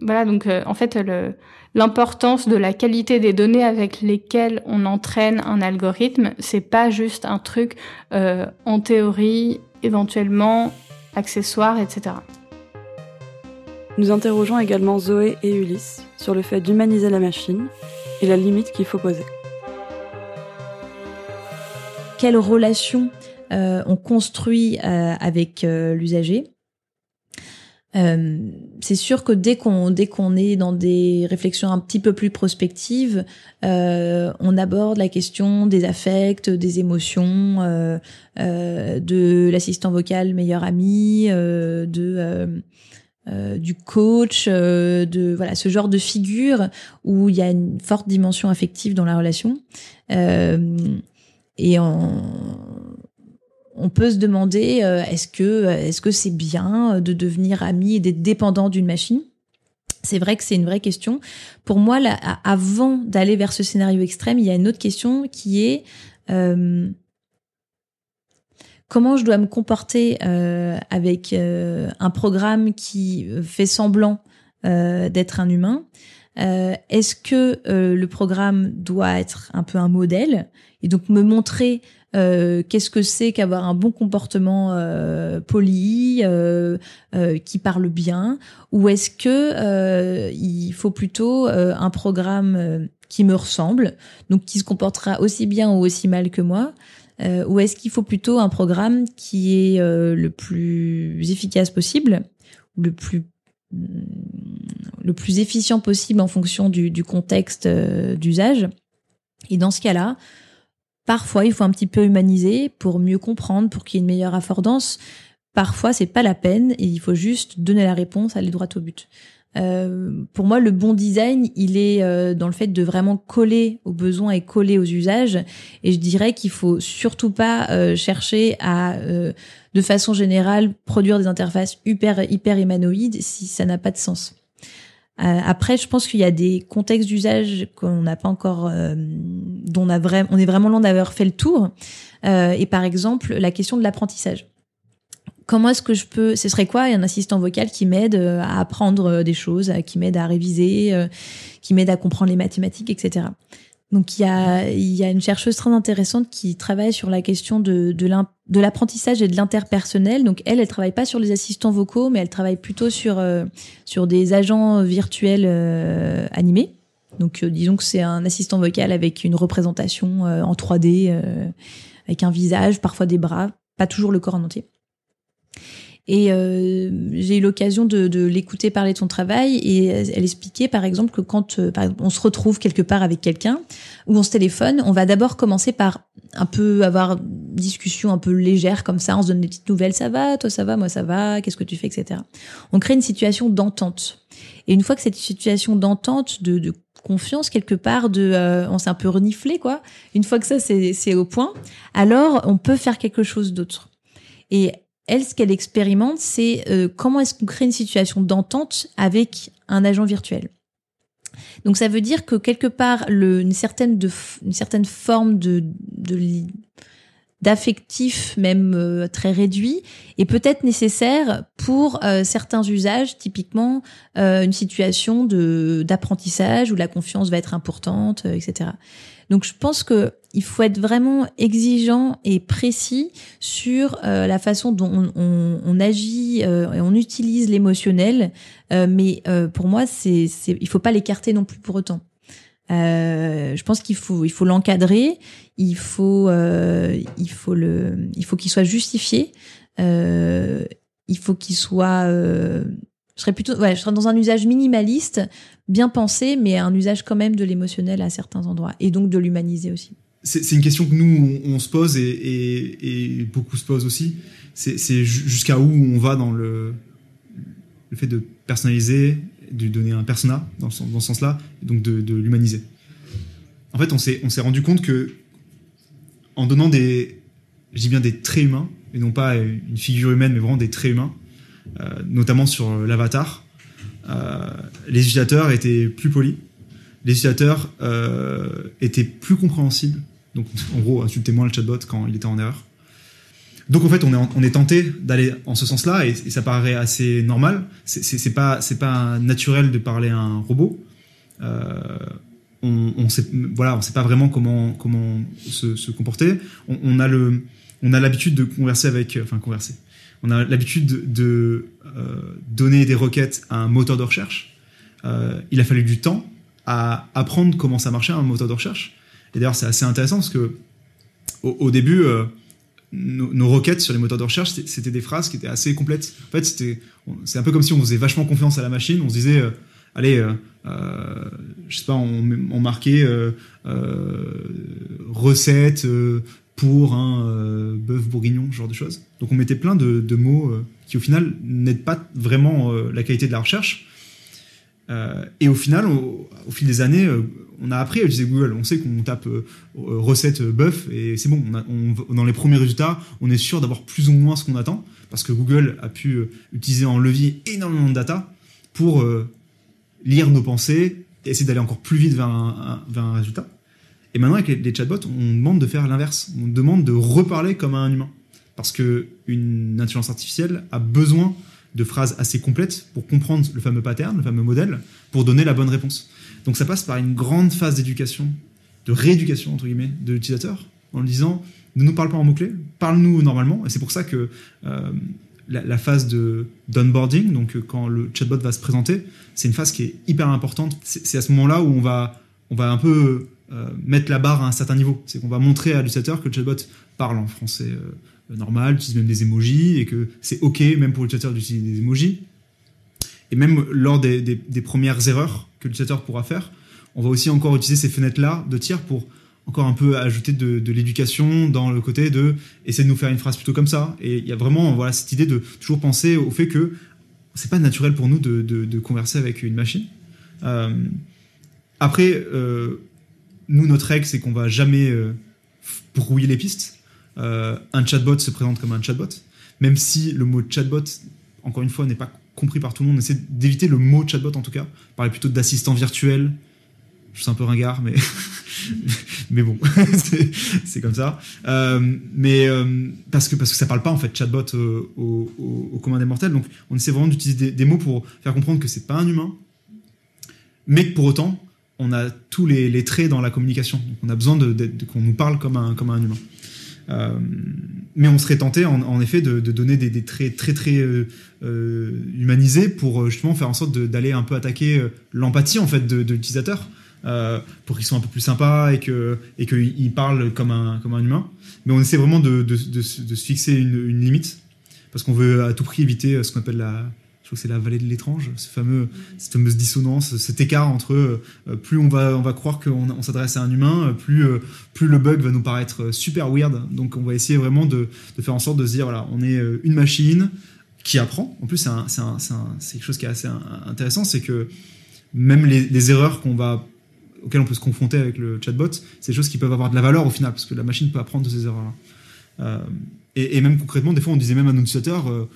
voilà, donc euh, en fait, l'importance de la qualité des données avec lesquelles on entraîne un algorithme, c'est pas juste un truc en théorie, éventuellement accessoire, etc. Nous interrogeons également Zoé et Ulysse sur le fait d'humaniser la machine et la limite qu'il faut poser. Quelle relation euh, on construit euh, avec euh, l'usager? C'est sûr que dès qu'on dès qu'on est dans des réflexions un petit peu plus prospectives, on aborde la question des affects, des émotions, de l'assistant vocal meilleur ami, de euh, du coach, de voilà ce genre de figure où il y a une forte dimension affective dans la relation. et en on peut se demander euh, est-ce que est-ce que c'est bien de devenir ami et d'être dépendant d'une machine? C'est vrai que c'est une vraie question. Pour moi, là, avant d'aller vers ce scénario extrême, il y a une autre question qui est euh, comment je dois me comporter euh, avec euh, un programme qui fait semblant euh, d'être un humain. Euh, est-ce que le programme doit être un peu un modèle et donc me montrer euh, qu'est-ce que c'est qu'avoir un bon comportement euh, poli, euh, qui parle bien, ou est-ce que il faut plutôt un programme qui me ressemble, donc qui se comportera aussi bien ou aussi mal que moi, euh, ou est-ce qu'il faut plutôt un programme qui est euh, le plus efficace possible, le plus le plus efficient possible en fonction du, du contexte euh, d'usage? Et dans ce cas-là, parfois il faut un petit peu humaniser pour mieux comprendre, pour qu'il y ait une meilleure affordance. Parfois c'est pas la peine et il faut juste donner la réponse, aller droit au but. Euh, pour moi, le bon design, il est euh, dans le fait de vraiment coller aux besoins et coller aux usages. Et je dirais qu'il faut surtout pas euh, chercher à, de façon générale, produire des interfaces hyper hyper humanoïdes si ça n'a pas de sens. après, je pense qu'il y a des contextes d'usage qu'on n'a pas encore, dont on a vraiment, on est vraiment loin d'avoir fait le tour. et par exemple, la question de l'apprentissage comment est-ce que je peux ce serait quoi un assistant vocal qui m'aide euh, à apprendre euh, des choses qui m'aide à réviser euh, qui m'aide à comprendre les mathématiques etc donc il y a il y a une chercheuse très intéressante qui travaille sur la question de l'apprentissage et de l'interpersonnel. Donc elle elle travaille pas sur les assistants vocaux mais elle travaille plutôt sur sur des agents virtuels animés. Donc disons que c'est un assistant vocal avec une représentation en 3D avec un visage parfois des bras pas toujours le corps en entier et euh, j'ai eu l'occasion de, de l'écouter parler de son travail et elle expliquait par exemple que quand euh, par exemple, on se retrouve quelque part avec quelqu'un ou on se téléphone, on va d'abord commencer par un peu avoir discussion un peu légère comme ça, on se donne des petites nouvelles, ça va, toi ça va, moi ça va, qu'est-ce que tu fais, etc. On crée une situation d'entente. Et une fois que cette situation d'entente, de, de confiance quelque part de euh, on s'est un peu reniflé quoi une fois que ça c'est au point alors on peut faire quelque chose d'autre et elle, ce qu'elle expérimente, c'est euh, comment est-ce qu'on crée une situation d'entente avec un agent virtuel. Donc ça veut dire que quelque part, le, une, certaine de, une certaine forme de, d'affectif même euh, très réduit est peut-être nécessaire pour euh, certains usages, typiquement une situation de d'apprentissage où la confiance va être importante, etc. Donc je pense que il faut être vraiment exigeant et précis sur euh, la façon dont on, agit euh, et on utilise l'émotionnel. Euh, mais pour moi, c'est, c'est, il faut pas l'écarter non plus pour autant. je pense qu'il faut, il faut l'encadrer. Il faut, il faut le, il faut qu'il soit justifié. il faut qu'il soit je serais plutôt, je serais dans un usage minimaliste, bien pensé, mais un usage quand même de l'émotionnel à certains endroits, et donc de l'humaniser aussi. C'est une question que nous on, se pose et, et, beaucoup se posent aussi. C'est jusqu'à où on va dans le, fait de personnaliser, de donner un persona dans, ce, sens-là, donc de, l'humaniser. En fait, on s'est rendu compte que en donnant des, je bien des traits humains et non pas une figure humaine, mais vraiment des traits humains, euh, notamment sur l'avatar, euh, les utilisateurs étaient plus polis, les utilisateurs euh, étaient plus compréhensibles. Donc, en gros, insultez moins le chatbot quand il était en erreur. Donc en fait, on est, tenté d'aller en ce sens-là et, ça paraît assez normal. C'est pas pas naturel de parler à un robot. Euh, on, on sait voilà, on sait pas vraiment comment se, comporter. On, a on a l'habitude de converser avec enfin converser on a l'habitude de euh, donner des requêtes à un moteur de recherche. Euh, il a fallu du temps à apprendre comment ça marchait un moteur de recherche. Et d'ailleurs, c'est assez intéressant parce que au, début, euh, nos, requêtes sur les moteurs de recherche, c'était des phrases qui étaient assez complètes. En fait, c'était, c'est un peu comme si on faisait vachement confiance à la machine. On se disait, allez, je sais pas, on, marquait recette pour un euh, bœuf bourguignon, ce genre de choses. Donc on mettait plein de, mots euh, qui au final n'aident pas vraiment euh, la qualité de la recherche. et au final, au, fil des années, on a appris à utiliser Google. On sait qu'on tape recette bœuf et c'est bon. On dans les premiers résultats, on est sûr d'avoir plus ou moins ce qu'on attend parce que Google a pu utiliser en levier énormément de data pour lire nos pensées et essayer d'aller encore plus vite vers un résultat. Et maintenant, avec les, chatbots, on demande de faire l'inverse. On demande de reparler comme un humain. Parce que une intelligence artificielle a besoin de phrases assez complètes pour comprendre le fameux pattern, le fameux modèle, pour donner la bonne réponse. Donc ça passe par une grande phase d'éducation, de rééducation, entre guillemets, de l'utilisateur, en lui disant, ne nous parle pas en mots-clés, parle-nous normalement. Et c'est pour ça que euh, la, phase de d'onboarding, donc euh, quand le chatbot va se présenter, c'est une phase qui est hyper importante. C'est à ce moment-là où on va, on va un peu mettre la barre à un certain niveau. C'est qu'on va montrer à l'utilisateur que le chatbot parle en français normal, utilise même des emojis et que c'est ok même pour l'utilisateur d'utiliser des emojis. Et même lors des, premières erreurs que l'utilisateur pourra faire, on va aussi encore utiliser ces fenêtres-là de tir pour encore un peu ajouter de, l'éducation dans le côté de essayer de nous faire une phrase plutôt comme ça. Et il y a vraiment voilà cette idée de toujours penser au fait que c'est pas naturel pour nous de, converser avec une machine. Euh, après, euh, nous notre règle c'est qu'on va jamais euh, brouiller les pistes. Euh, un chatbot se présente comme un chatbot, même si le mot chatbot, encore une fois, n'est pas compris par tout le monde. On essaie d'éviter le mot chatbot en tout cas, parler plutôt d'assistant virtuel. Je suis un peu ringard, mais mais bon, c'est comme ça. Euh, mais euh, parce que parce que ça parle pas en fait chatbot au, au, commun des mortels. Donc on essaie vraiment d'utiliser des, des, mots pour faire comprendre que c'est pas un humain, mais que pour autant on a tous les, traits dans la communication. Donc on a besoin qu'on nous parle comme un comme un humain. Euh, mais on serait tenté en, effet de, donner des, traits très très euh, euh, humanisés pour justement faire en sorte d'aller un peu attaquer l'empathie en fait de, l'utilisateur. Pour qu'ils soient un peu plus sympas et que et qu'ils parlent comme un comme un humain. Mais on essaie vraiment de se fixer une limite parce qu'on veut à tout prix éviter ce qu'on appelle la je crois que c'est la vallée de l'étrange, ce fameux, cette fameuse dissonance, cet écart entre euh, plus on va, on va croire qu'on on, s'adresse à un humain, plus, euh, plus le bug va nous paraître super weird. Donc on va essayer vraiment de, de faire en sorte de se dire voilà, on est une machine qui apprend. En plus, c'est quelque chose qui est assez intéressant, c'est que même les, erreurs qu'on va auxquelles on peut se confronter avec le chatbot, c'est des choses qui peuvent avoir de la valeur au final, parce que la machine peut apprendre de ces erreurs-là. Euh, et, et, même concrètement, des fois, on disait même à nos utilisateurs, euh,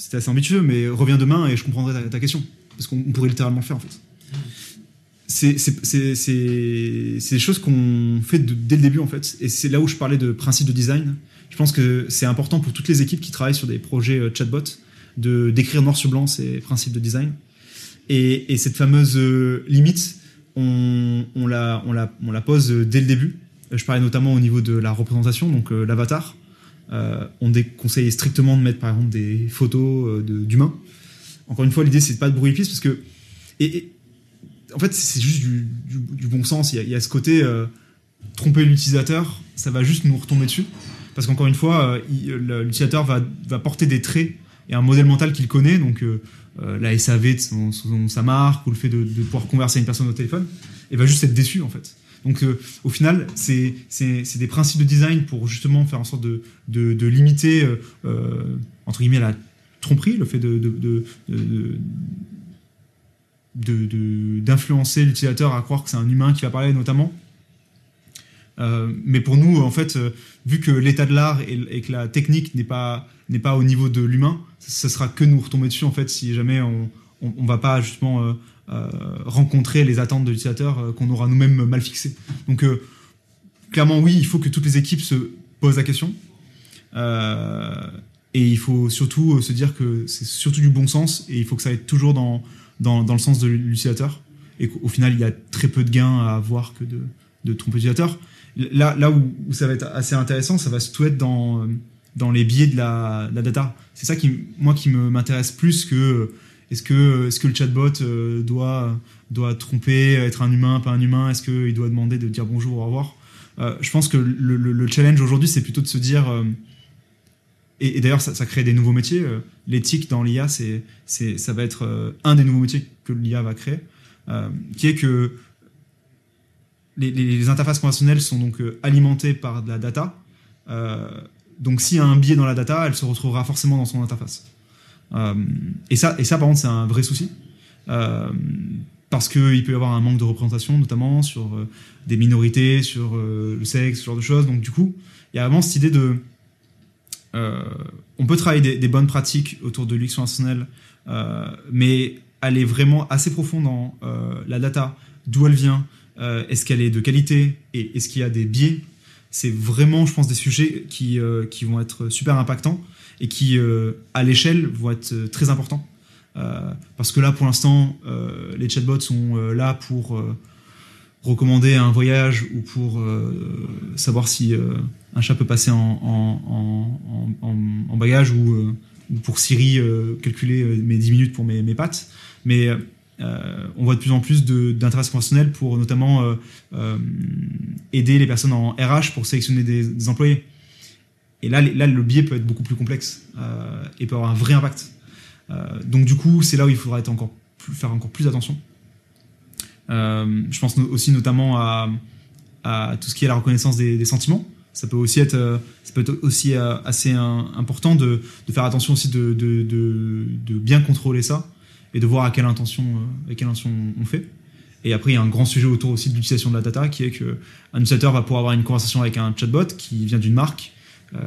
c'était assez ambitieux, mais reviens demain et je comprendrai ta, question, parce qu'on pourrait littéralement le faire en fait. C'est des choses qu'on fait dès le début en fait, et c'est là où je parlais de principe de design. Je pense que c'est important pour toutes les équipes qui travaillent sur des projets euh, chatbot de d'écrire noir sur blanc ces principes de design. Et, et cette fameuse euh, limite, on, on, la, on, la, on la pose dès le début. Je parlais notamment au niveau de la représentation, donc euh, l'avatar. Euh, on déconseille strictement de mettre par exemple des photos euh, d'humains. Encore une fois, l'idée c'est de pas de brouiller piste parce que et, en fait c'est juste du, bon sens. Il y a, ce côté euh, tromper l'utilisateur, ça va juste nous retomber dessus parce qu'encore une fois, l'utilisateur va, va porter des traits et un modèle mental qu'il connaît, donc la SAV de son, sa marque ou le fait de, de, pouvoir converser à une personne au téléphone, et va juste être déçu en fait. Donc euh, au final, c'est des principes de design pour justement faire en sorte de, de, de limiter euh, entre guillemets la tromperie, le fait de, de, d'influencer l'utilisateur à croire que c'est un humain qui va parler notamment. Euh, mais pour nous, en fait, euh, vu que l'état de l'art et, que la technique n'est pas n'est pas au niveau de l'humain, ce sera que nous retomber dessus en fait si jamais on on va pas justement euh, euh, rencontrer les attentes de l'utilisateur euh, qu'on aura nous-mêmes mal fixées. Donc clairement oui, il faut que toutes les équipes se posent la question. et il faut surtout se dire que c'est surtout du bon sens et il faut que ça aille toujours dans, dans, dans le sens de l'utilisateur et qu'au final il y a très peu de gains à avoir que de, de tromper l'utilisateur. Là, là où, ça va être assez intéressant, ça va tout être dans, dans les biais de la, la data. C'est ça qui, moi, qui m'intéresse plus que est-ce que, que le chatbot euh, doit, tromper, être un humain, pas un humain? Est-ce qu'il doit demander de dire bonjour, au revoir? Euh, Je pense que le, le, le challenge aujourd'hui, c'est plutôt de se dire. Euh, et, d'ailleurs, ça, crée des nouveaux métiers. L'éthique dans l'IA, c'est, ça va être un des nouveaux métiers que l'IA va créer, qui est que les, les, interfaces conventionnelles sont donc alimentées par de la data. donc, s'il y a un biais dans la data, elle se retrouvera forcément dans son interface. Euh, et ça, et ça par contre, c'est un vrai souci. Euh, parce qu'il peut y avoir un manque de représentation, notamment sur euh, des minorités, sur le sexe, ce genre de choses. Donc du coup, il y a vraiment cette idée de... On peut travailler des, bonnes pratiques autour de l'UX conventionnelle, mais aller vraiment assez profond dans la data, d'où elle vient, est-ce qu'elle est de qualité, et est-ce qu'il y a des biais? C'est vraiment, je pense, des sujets qui, qui vont être super impactants et qui, euh, à l'échelle, vont être euh, très importants. Euh, parce que là, pour l'instant, les chatbots sont là pour recommander un voyage ou pour savoir si un chat peut passer en, bagage ou, ou, pour Siri calculer mes 10 minutes pour mes, pattes. Mais on voit de plus en plus d'intérêt conventionnel pour notamment aider les personnes en RH pour sélectionner des, employés. Et là, là, le biais peut être beaucoup plus complexe et peut avoir un vrai impact. donc du coup, c'est là où il faudra être encore faire encore plus attention. je pense aussi notamment à, à, tout ce qui est la reconnaissance des, sentiments. Ça peut aussi être, euh, ça peut être aussi euh, assez important de, faire attention aussi de, de, bien contrôler ça et de voir à quelle intention, euh, avec quelle intention on fait. Et après, il y a un grand sujet autour aussi de l'utilisation de la data, qui est que un utilisateur va pouvoir avoir une conversation avec un chatbot qui vient d'une marque. Euh,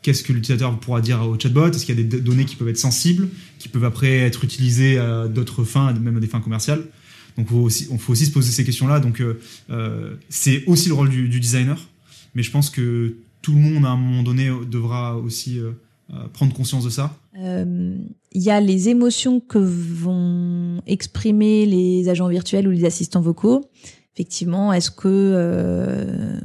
Qu'est-ce que l'utilisateur pourra dire au chatbot? Est-ce qu'il y a des données qui peuvent être sensibles, qui peuvent après être utilisées à d'autres fins, même à des fins commerciales? Donc, il faut aussi, on faut aussi se poser ces questions-là. Donc, euh, euh, c'est aussi le rôle du, designer. Mais je pense que tout le monde, à un moment donné, devra aussi prendre conscience de ça. Il y a les émotions que vont exprimer les agents virtuels ou les assistants vocaux. Effectivement, est-ce que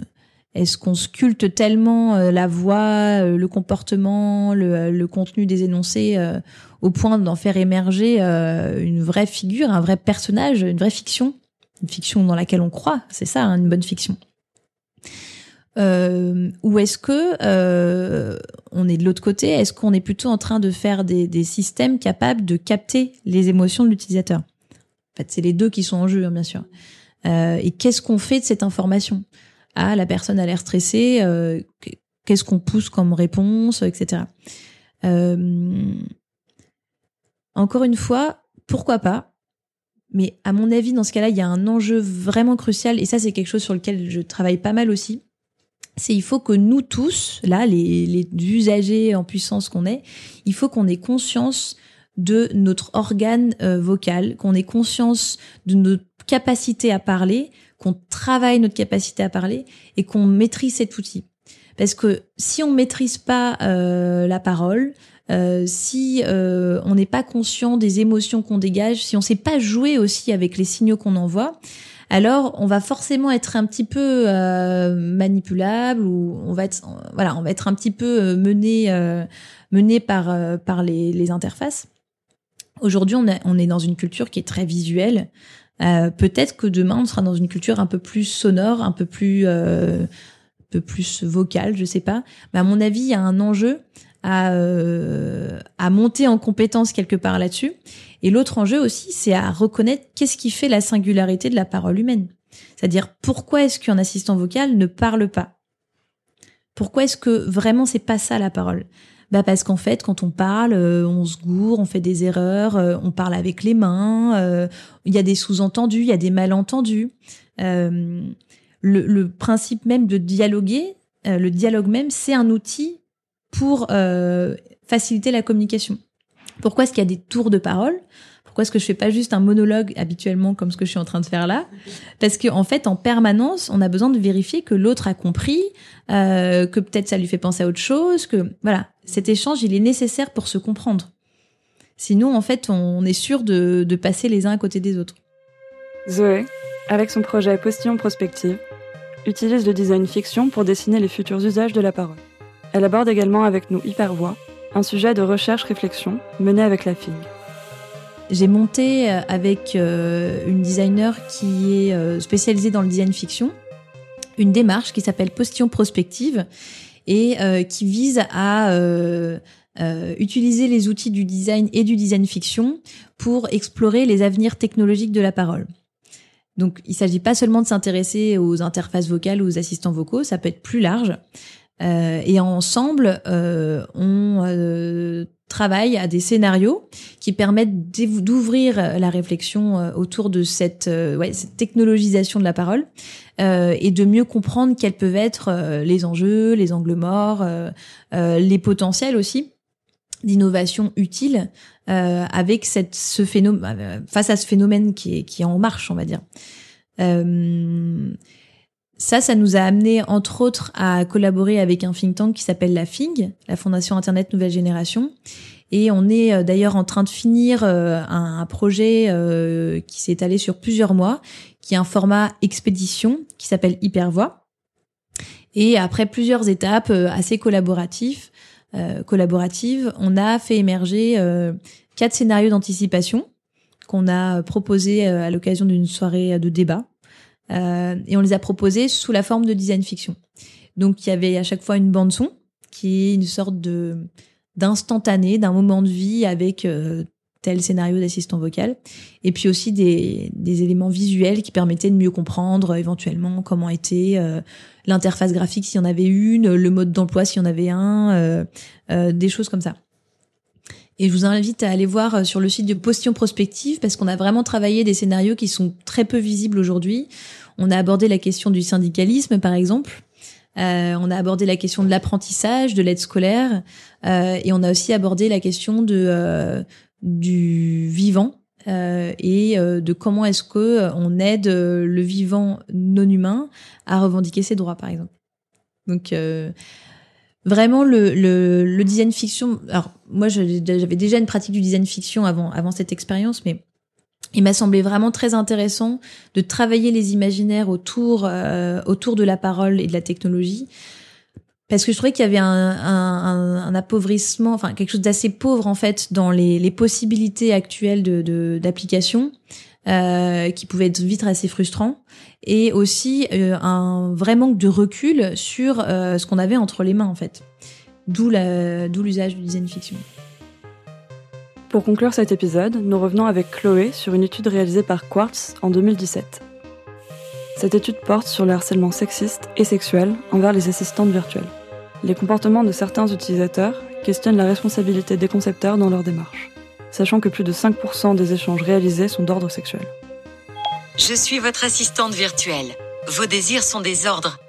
est-ce qu'on sculpte tellement la voix, le comportement, le, le, contenu des énoncés au point d'en faire émerger euh, une vraie figure, un vrai personnage, une vraie fiction, une fiction dans laquelle on croit. C'est ça, hein, une bonne fiction. Euh, ou est-ce que euh, on est de l'autre côté Est-ce qu'on est plutôt en train de faire des, systèmes capables de capter les émotions de l'utilisateur? En fait, c'est les deux qui sont en jeu, hein, bien sûr. Euh, et qu'est-ce qu'on fait de cette information? Ah, la personne a l'air stressée. Euh, qu'est-ce qu'on pousse comme réponse, etc. Euh, encore une fois, pourquoi pas? Mais à mon avis, dans ce cas-là, il y a un enjeu vraiment crucial, et ça, c'est quelque chose sur lequel je travaille pas mal aussi. C'est il faut que nous tous, là, les, usagers en puissance qu'on est, il faut qu'on ait conscience de notre organe euh, vocal, qu'on ait conscience de notre capacité à parler, qu'on travaille notre capacité à parler et qu'on maîtrise cet outil. Parce que si on maîtrise pas euh, la parole, euh, si euh, on n'est pas conscient des émotions qu'on dégage, si on sait pas jouer aussi avec les signaux qu'on envoie, alors on va forcément être un petit peu manipulable ou on va être voilà on va être un petit peu mené mené par par les, les interfaces. Aujourd'hui, on, on est dans une culture qui est très visuelle. Euh, peut-être que demain, on sera dans une culture un peu plus sonore, un peu plus, euh, un peu plus vocale, je sais pas. Mais à mon avis, il y a un enjeu à, euh, monter en compétence quelque part là-dessus. Et l'autre enjeu aussi, c'est à reconnaître qu'est-ce qui fait la singularité de la parole humaine. C'est-à-dire pourquoi est-ce qu'un assistant vocal ne parle pas? Pourquoi est-ce que vraiment c'est pas ça la parole? Bah parce qu'en fait, quand on parle, euh, on se gourre, on fait des erreurs, euh, on parle avec les mains, il y a des sous-entendus, il y a des malentendus. Le, principe même de dialoguer, le dialogue même, c'est un outil pour euh, faciliter la communication. Pourquoi est-ce qu'il y a des tours de parole? Pourquoi est-ce que je fais pas juste un monologue habituellement comme ce que je suis en train de faire là? Parce que en fait, en permanence, on a besoin de vérifier que l'autre a compris, euh, que peut-être ça lui fait penser à autre chose, que voilà, cet échange, il est nécessaire pour se comprendre. Sinon, en fait, on est sûr de, de passer les uns à côté des autres. Zoé, avec son projet Postillon Prospective, utilise le design fiction pour dessiner les futurs usages de la parole. Elle aborde également avec nous Hypervoix, un sujet de recherche-réflexion mené avec la FIG. J'ai monté euh, avec euh, une designer qui est euh, spécialisée dans le design fiction une démarche qui s'appelle Postillon Prospective et qui vise à utiliser les outils du design et du design fiction pour explorer les avenirs technologiques de la parole. Donc, il s'agit pas seulement de s'intéresser aux interfaces vocales ou aux assistants vocaux, ça peut être plus large. Euh, et ensemble, euh, on travaille à des scénarios qui permettent d'ouvrir la réflexion autour de cette, ouais, cette technologisation de la parole et de mieux comprendre quels peuvent être les enjeux, les angles morts, les potentiels aussi d'innovation utile avec cette, ce phénomène, face à ce phénomène qui est, qui est en marche, on va dire. Ça, ça nous a amené, entre autres, à collaborer avec un think tank qui s'appelle la FIG, la Fondation Internet Nouvelle Génération. Et on est euh, d'ailleurs en train de finir euh, un, projet euh, qui s'est étalé sur plusieurs mois, qui est un format expédition qui s'appelle Hypervoix. Et après plusieurs étapes assez collaboratives, on a fait émerger quatre scénarios d'anticipation qu'on a proposées à l'occasion d'une soirée de débat. Et on les a proposées sous la forme de design fiction. Donc il y avait à chaque fois une bande son qui est une sorte de d'instantané, d'un moment de vie avec tel scénario d'assistant vocal, et puis aussi des, des, éléments visuels qui permettaient de mieux comprendre euh, éventuellement comment était euh, l'interface graphique s'il y en avait une, le mode d'emploi s'il y en avait un, euh, euh, des choses comme ça. Et je vous invite à aller voir sur le site de Postion Prospective parce qu'on a vraiment travaillé des scénarios qui sont très peu visibles aujourd'hui. On a abordé la question du syndicalisme, par exemple. Euh, on a abordé la question de l'apprentissage, de l'aide scolaire, euh, et on a aussi abordé la question du vivant euh, et euh, de comment est-ce que euh, on aide le vivant non humain à revendiquer ses droits, par exemple. Donc vraiment le, le, le, design fiction. Alors moi, j'avais déjà une pratique du design fiction avant avant cette expérience, mais il m'a semblé vraiment très intéressant de travailler les imaginaires autour autour de la parole et de la technologie parce que je trouvais qu'il y avait un, appauvrissement, enfin quelque chose d'assez pauvre en fait dans les, possibilités actuelles d'application, euh, qui pouvaient être vite assez frustrant, et aussi euh, un vrai manque de recul sur euh, ce qu'on avait entre les mains en fait. D'où d'où l'usage du design fiction. Pour conclure cet épisode, nous revenons avec Chloé sur une étude réalisée par Quartz en 2017. Cette étude porte sur le harcèlement sexiste et sexuel envers les assistantes virtuelles. Les comportements de certains utilisateurs questionnent la responsabilité des concepteurs dans leur démarche, sachant que plus de 5% des échanges réalisés sont d'ordre sexuel. Je suis votre assistante virtuelle. Vos désirs sont des ordres.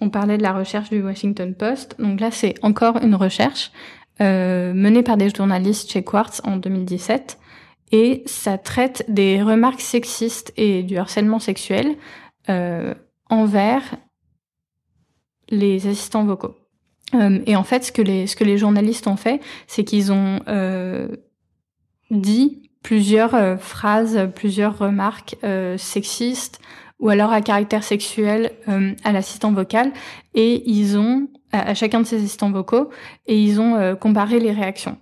On parlait de la recherche du Washington Post, donc là c'est encore une recherche euh, menée par des journalistes chez Quartz en 2017 et ça traite des remarques sexistes et du harcèlement sexuel euh, envers les assistants vocaux. Euh, et en fait, ce que les ce que les journalistes ont fait, c'est qu'ils ont euh, dit plusieurs phrases, plusieurs remarques sexistes ou alors à caractère sexuel à l'assistant vocal, et ils ont à, chacun de ces assistants vocaux, et ils ont comparé les réactions.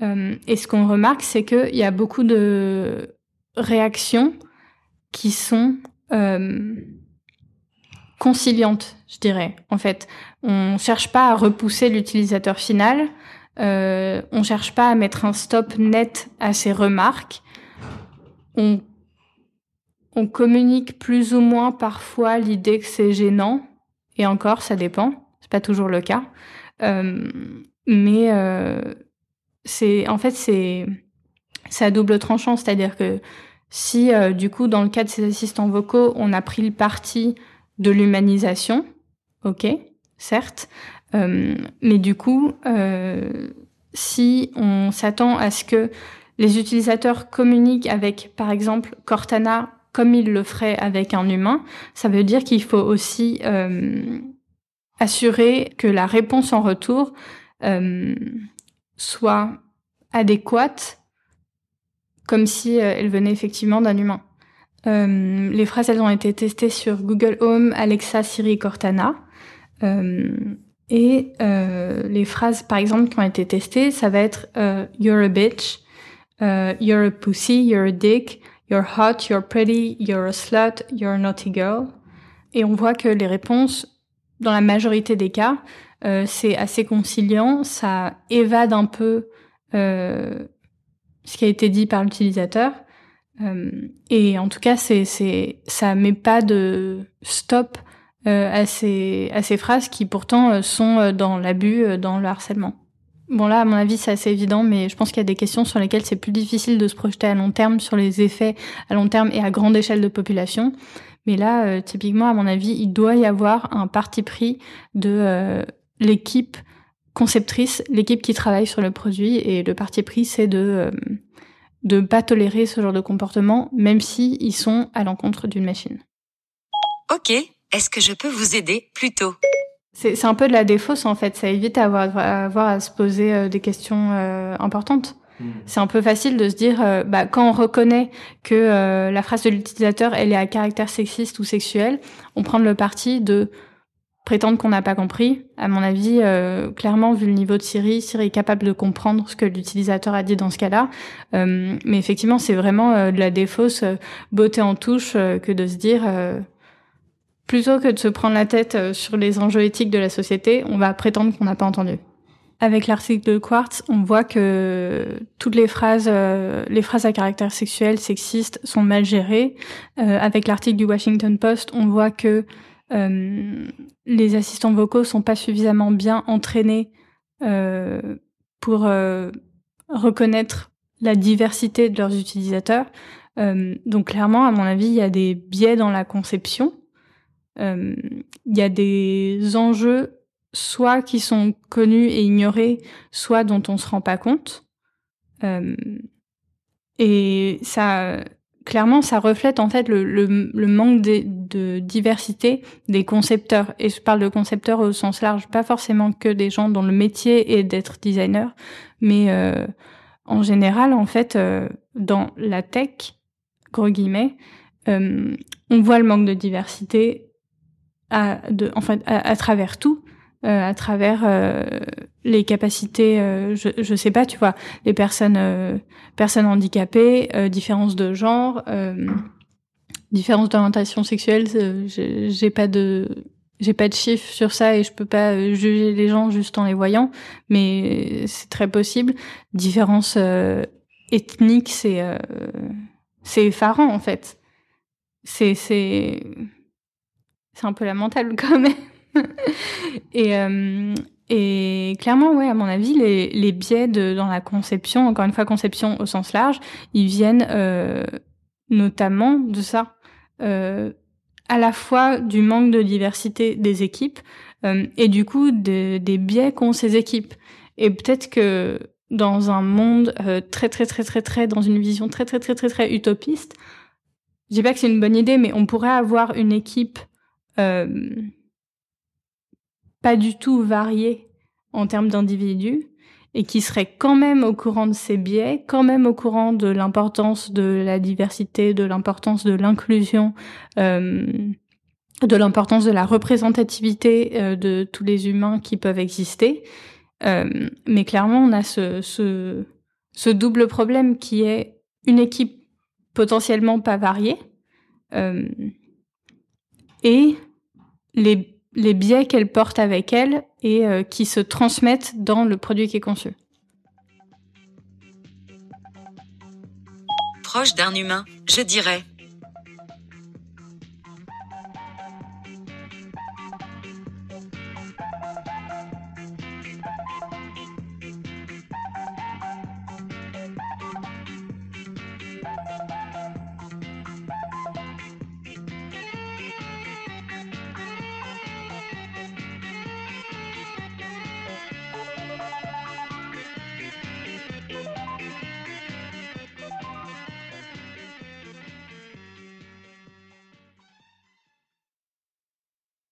et ce qu'on remarque, c'est qu'il y a beaucoup de réactions qui sont euh, conciliante, je dirais. En fait, on cherche pas à repousser l'utilisateur final. Euh, on cherche pas à mettre un stop net à ses remarques. On, communique plus ou moins parfois l'idée que c'est gênant. Et encore, ça dépend. C'est pas toujours le cas. Euh, mais euh, c'est, en fait, c'est, c'est à double tranchant. C'est-à-dire que si, euh, du coup, dans le cas de ces assistants vocaux, on a pris le parti de l'humanisation, ok, certes, euh, mais du coup, euh, si on s'attend à ce que les utilisateurs communiquent avec, par exemple, Cortana comme ils le feraient avec un humain, ça veut dire qu'il faut aussi assurer que la réponse en retour soit adéquate comme si euh, elle venait effectivement d'un humain. Euh, les phrases, elles ont été testées sur Google Home, Alexa, Siri, Cortana. Euh, et euh, les phrases, par exemple, qui ont été testées, ça va être euh, You're a bitch, You're a pussy, You're a dick, You're hot, You're pretty, You're a slut, You're a naughty girl. Et on voit que les réponses, dans la majorité des cas, c'est assez conciliant, ça évade un peu ce qui a été dit par l'utilisateur. Euh, et en tout cas, c'est, c'est, ça met pas de stop euh, à, ces, à ces phrases qui pourtant euh, sont dans l'abus, dans le harcèlement. Bon là, à mon avis, c'est assez évident, mais je pense qu'il y a des questions sur lesquelles c'est plus difficile de se projeter à long terme sur les effets à long terme et à grande échelle de population. Mais là, typiquement, à mon avis, il doit y avoir un parti pris de l'équipe conceptrice, l'équipe qui travaille sur le produit, et le parti pris, c'est de euh, de pas tolérer ce genre de comportement, même si ils sont à l'encontre d'une machine. Ok, est-ce que je peux vous aider plutôt C'est un peu de la défausse en fait, ça évite à avoir, à, avoir à se poser euh, des questions euh, importantes. Hmm. C'est un peu facile de se dire, bah, quand on reconnaît que la phrase de l'utilisateur elle est à caractère sexiste ou sexuel, on prend le parti de prétendre qu'on n'a pas compris. À mon avis, euh, clairement, vu le niveau de Siri, Siri est capable de comprendre ce que l'utilisateur a dit dans ce cas-là. Euh, mais effectivement, c'est vraiment euh, de la défausse beauté en touche que de se dire, plutôt que de se prendre la tête sur les enjeux éthiques de la société, on va prétendre qu'on n'a pas entendu. Avec l'article de Quartz, on voit que toutes les phrases, les phrases à caractère sexuel, sexiste, sont mal gérées. avec l'article du Washington Post, on voit que euh, les assistants vocaux sont pas suffisamment bien entraînés euh, pour euh, reconnaître la diversité de leurs utilisateurs. donc clairement, à mon avis, il y a des biais dans la conception. Il y a des enjeux soit qui sont connus et ignorés, soit dont on se rend pas compte. et ça, clairement, ça reflète en fait le, le, manque de, de, diversité des concepteurs. Et je parle de concepteurs au sens large, pas forcément que des gens dont le métier est d'être designer, mais euh, en général, en fait, euh, dans la tech, gros guillemets, euh, on voit le manque de diversité à, de, en fait, à travers tout. Euh, à travers euh, les capacités, euh, je, je sais pas, tu vois, les personnes, personnes handicapées, différences de genre, différences d'orientation sexuelle. J'ai pas de j'ai pas de chiffres sur ça et je peux pas juger les gens juste en les voyant, mais c'est très possible. Différence ethnique, c'est c'est effarant en fait. C'est c'est c'est un peu lamentable quand même. Et, euh, et clairement, ouais, à mon avis, les, biais dans la conception, encore une fois, conception au sens large, ils viennent euh, notamment de ça. Euh, à la fois du manque de diversité des équipes et du coup de, des biais qu'ont ces équipes. Et peut-être que dans un monde très très très très très dans une vision très très très très très utopiste, je dis pas que c'est une bonne idée, mais on pourrait avoir une équipe pas du tout varié en termes d'individus et qui serait quand même au courant de ces biais, quand même au courant de l'importance de la diversité, de l'importance de l'inclusion, euh, de l'importance de la représentativité euh, de tous les humains qui peuvent exister. Euh, mais clairement, on a ce, double problème qui est une équipe potentiellement pas variée et les les biais qu'elle porte avec elle et euh, qui se transmettent dans le produit qui est conçu. Proche d'un humain, je dirais,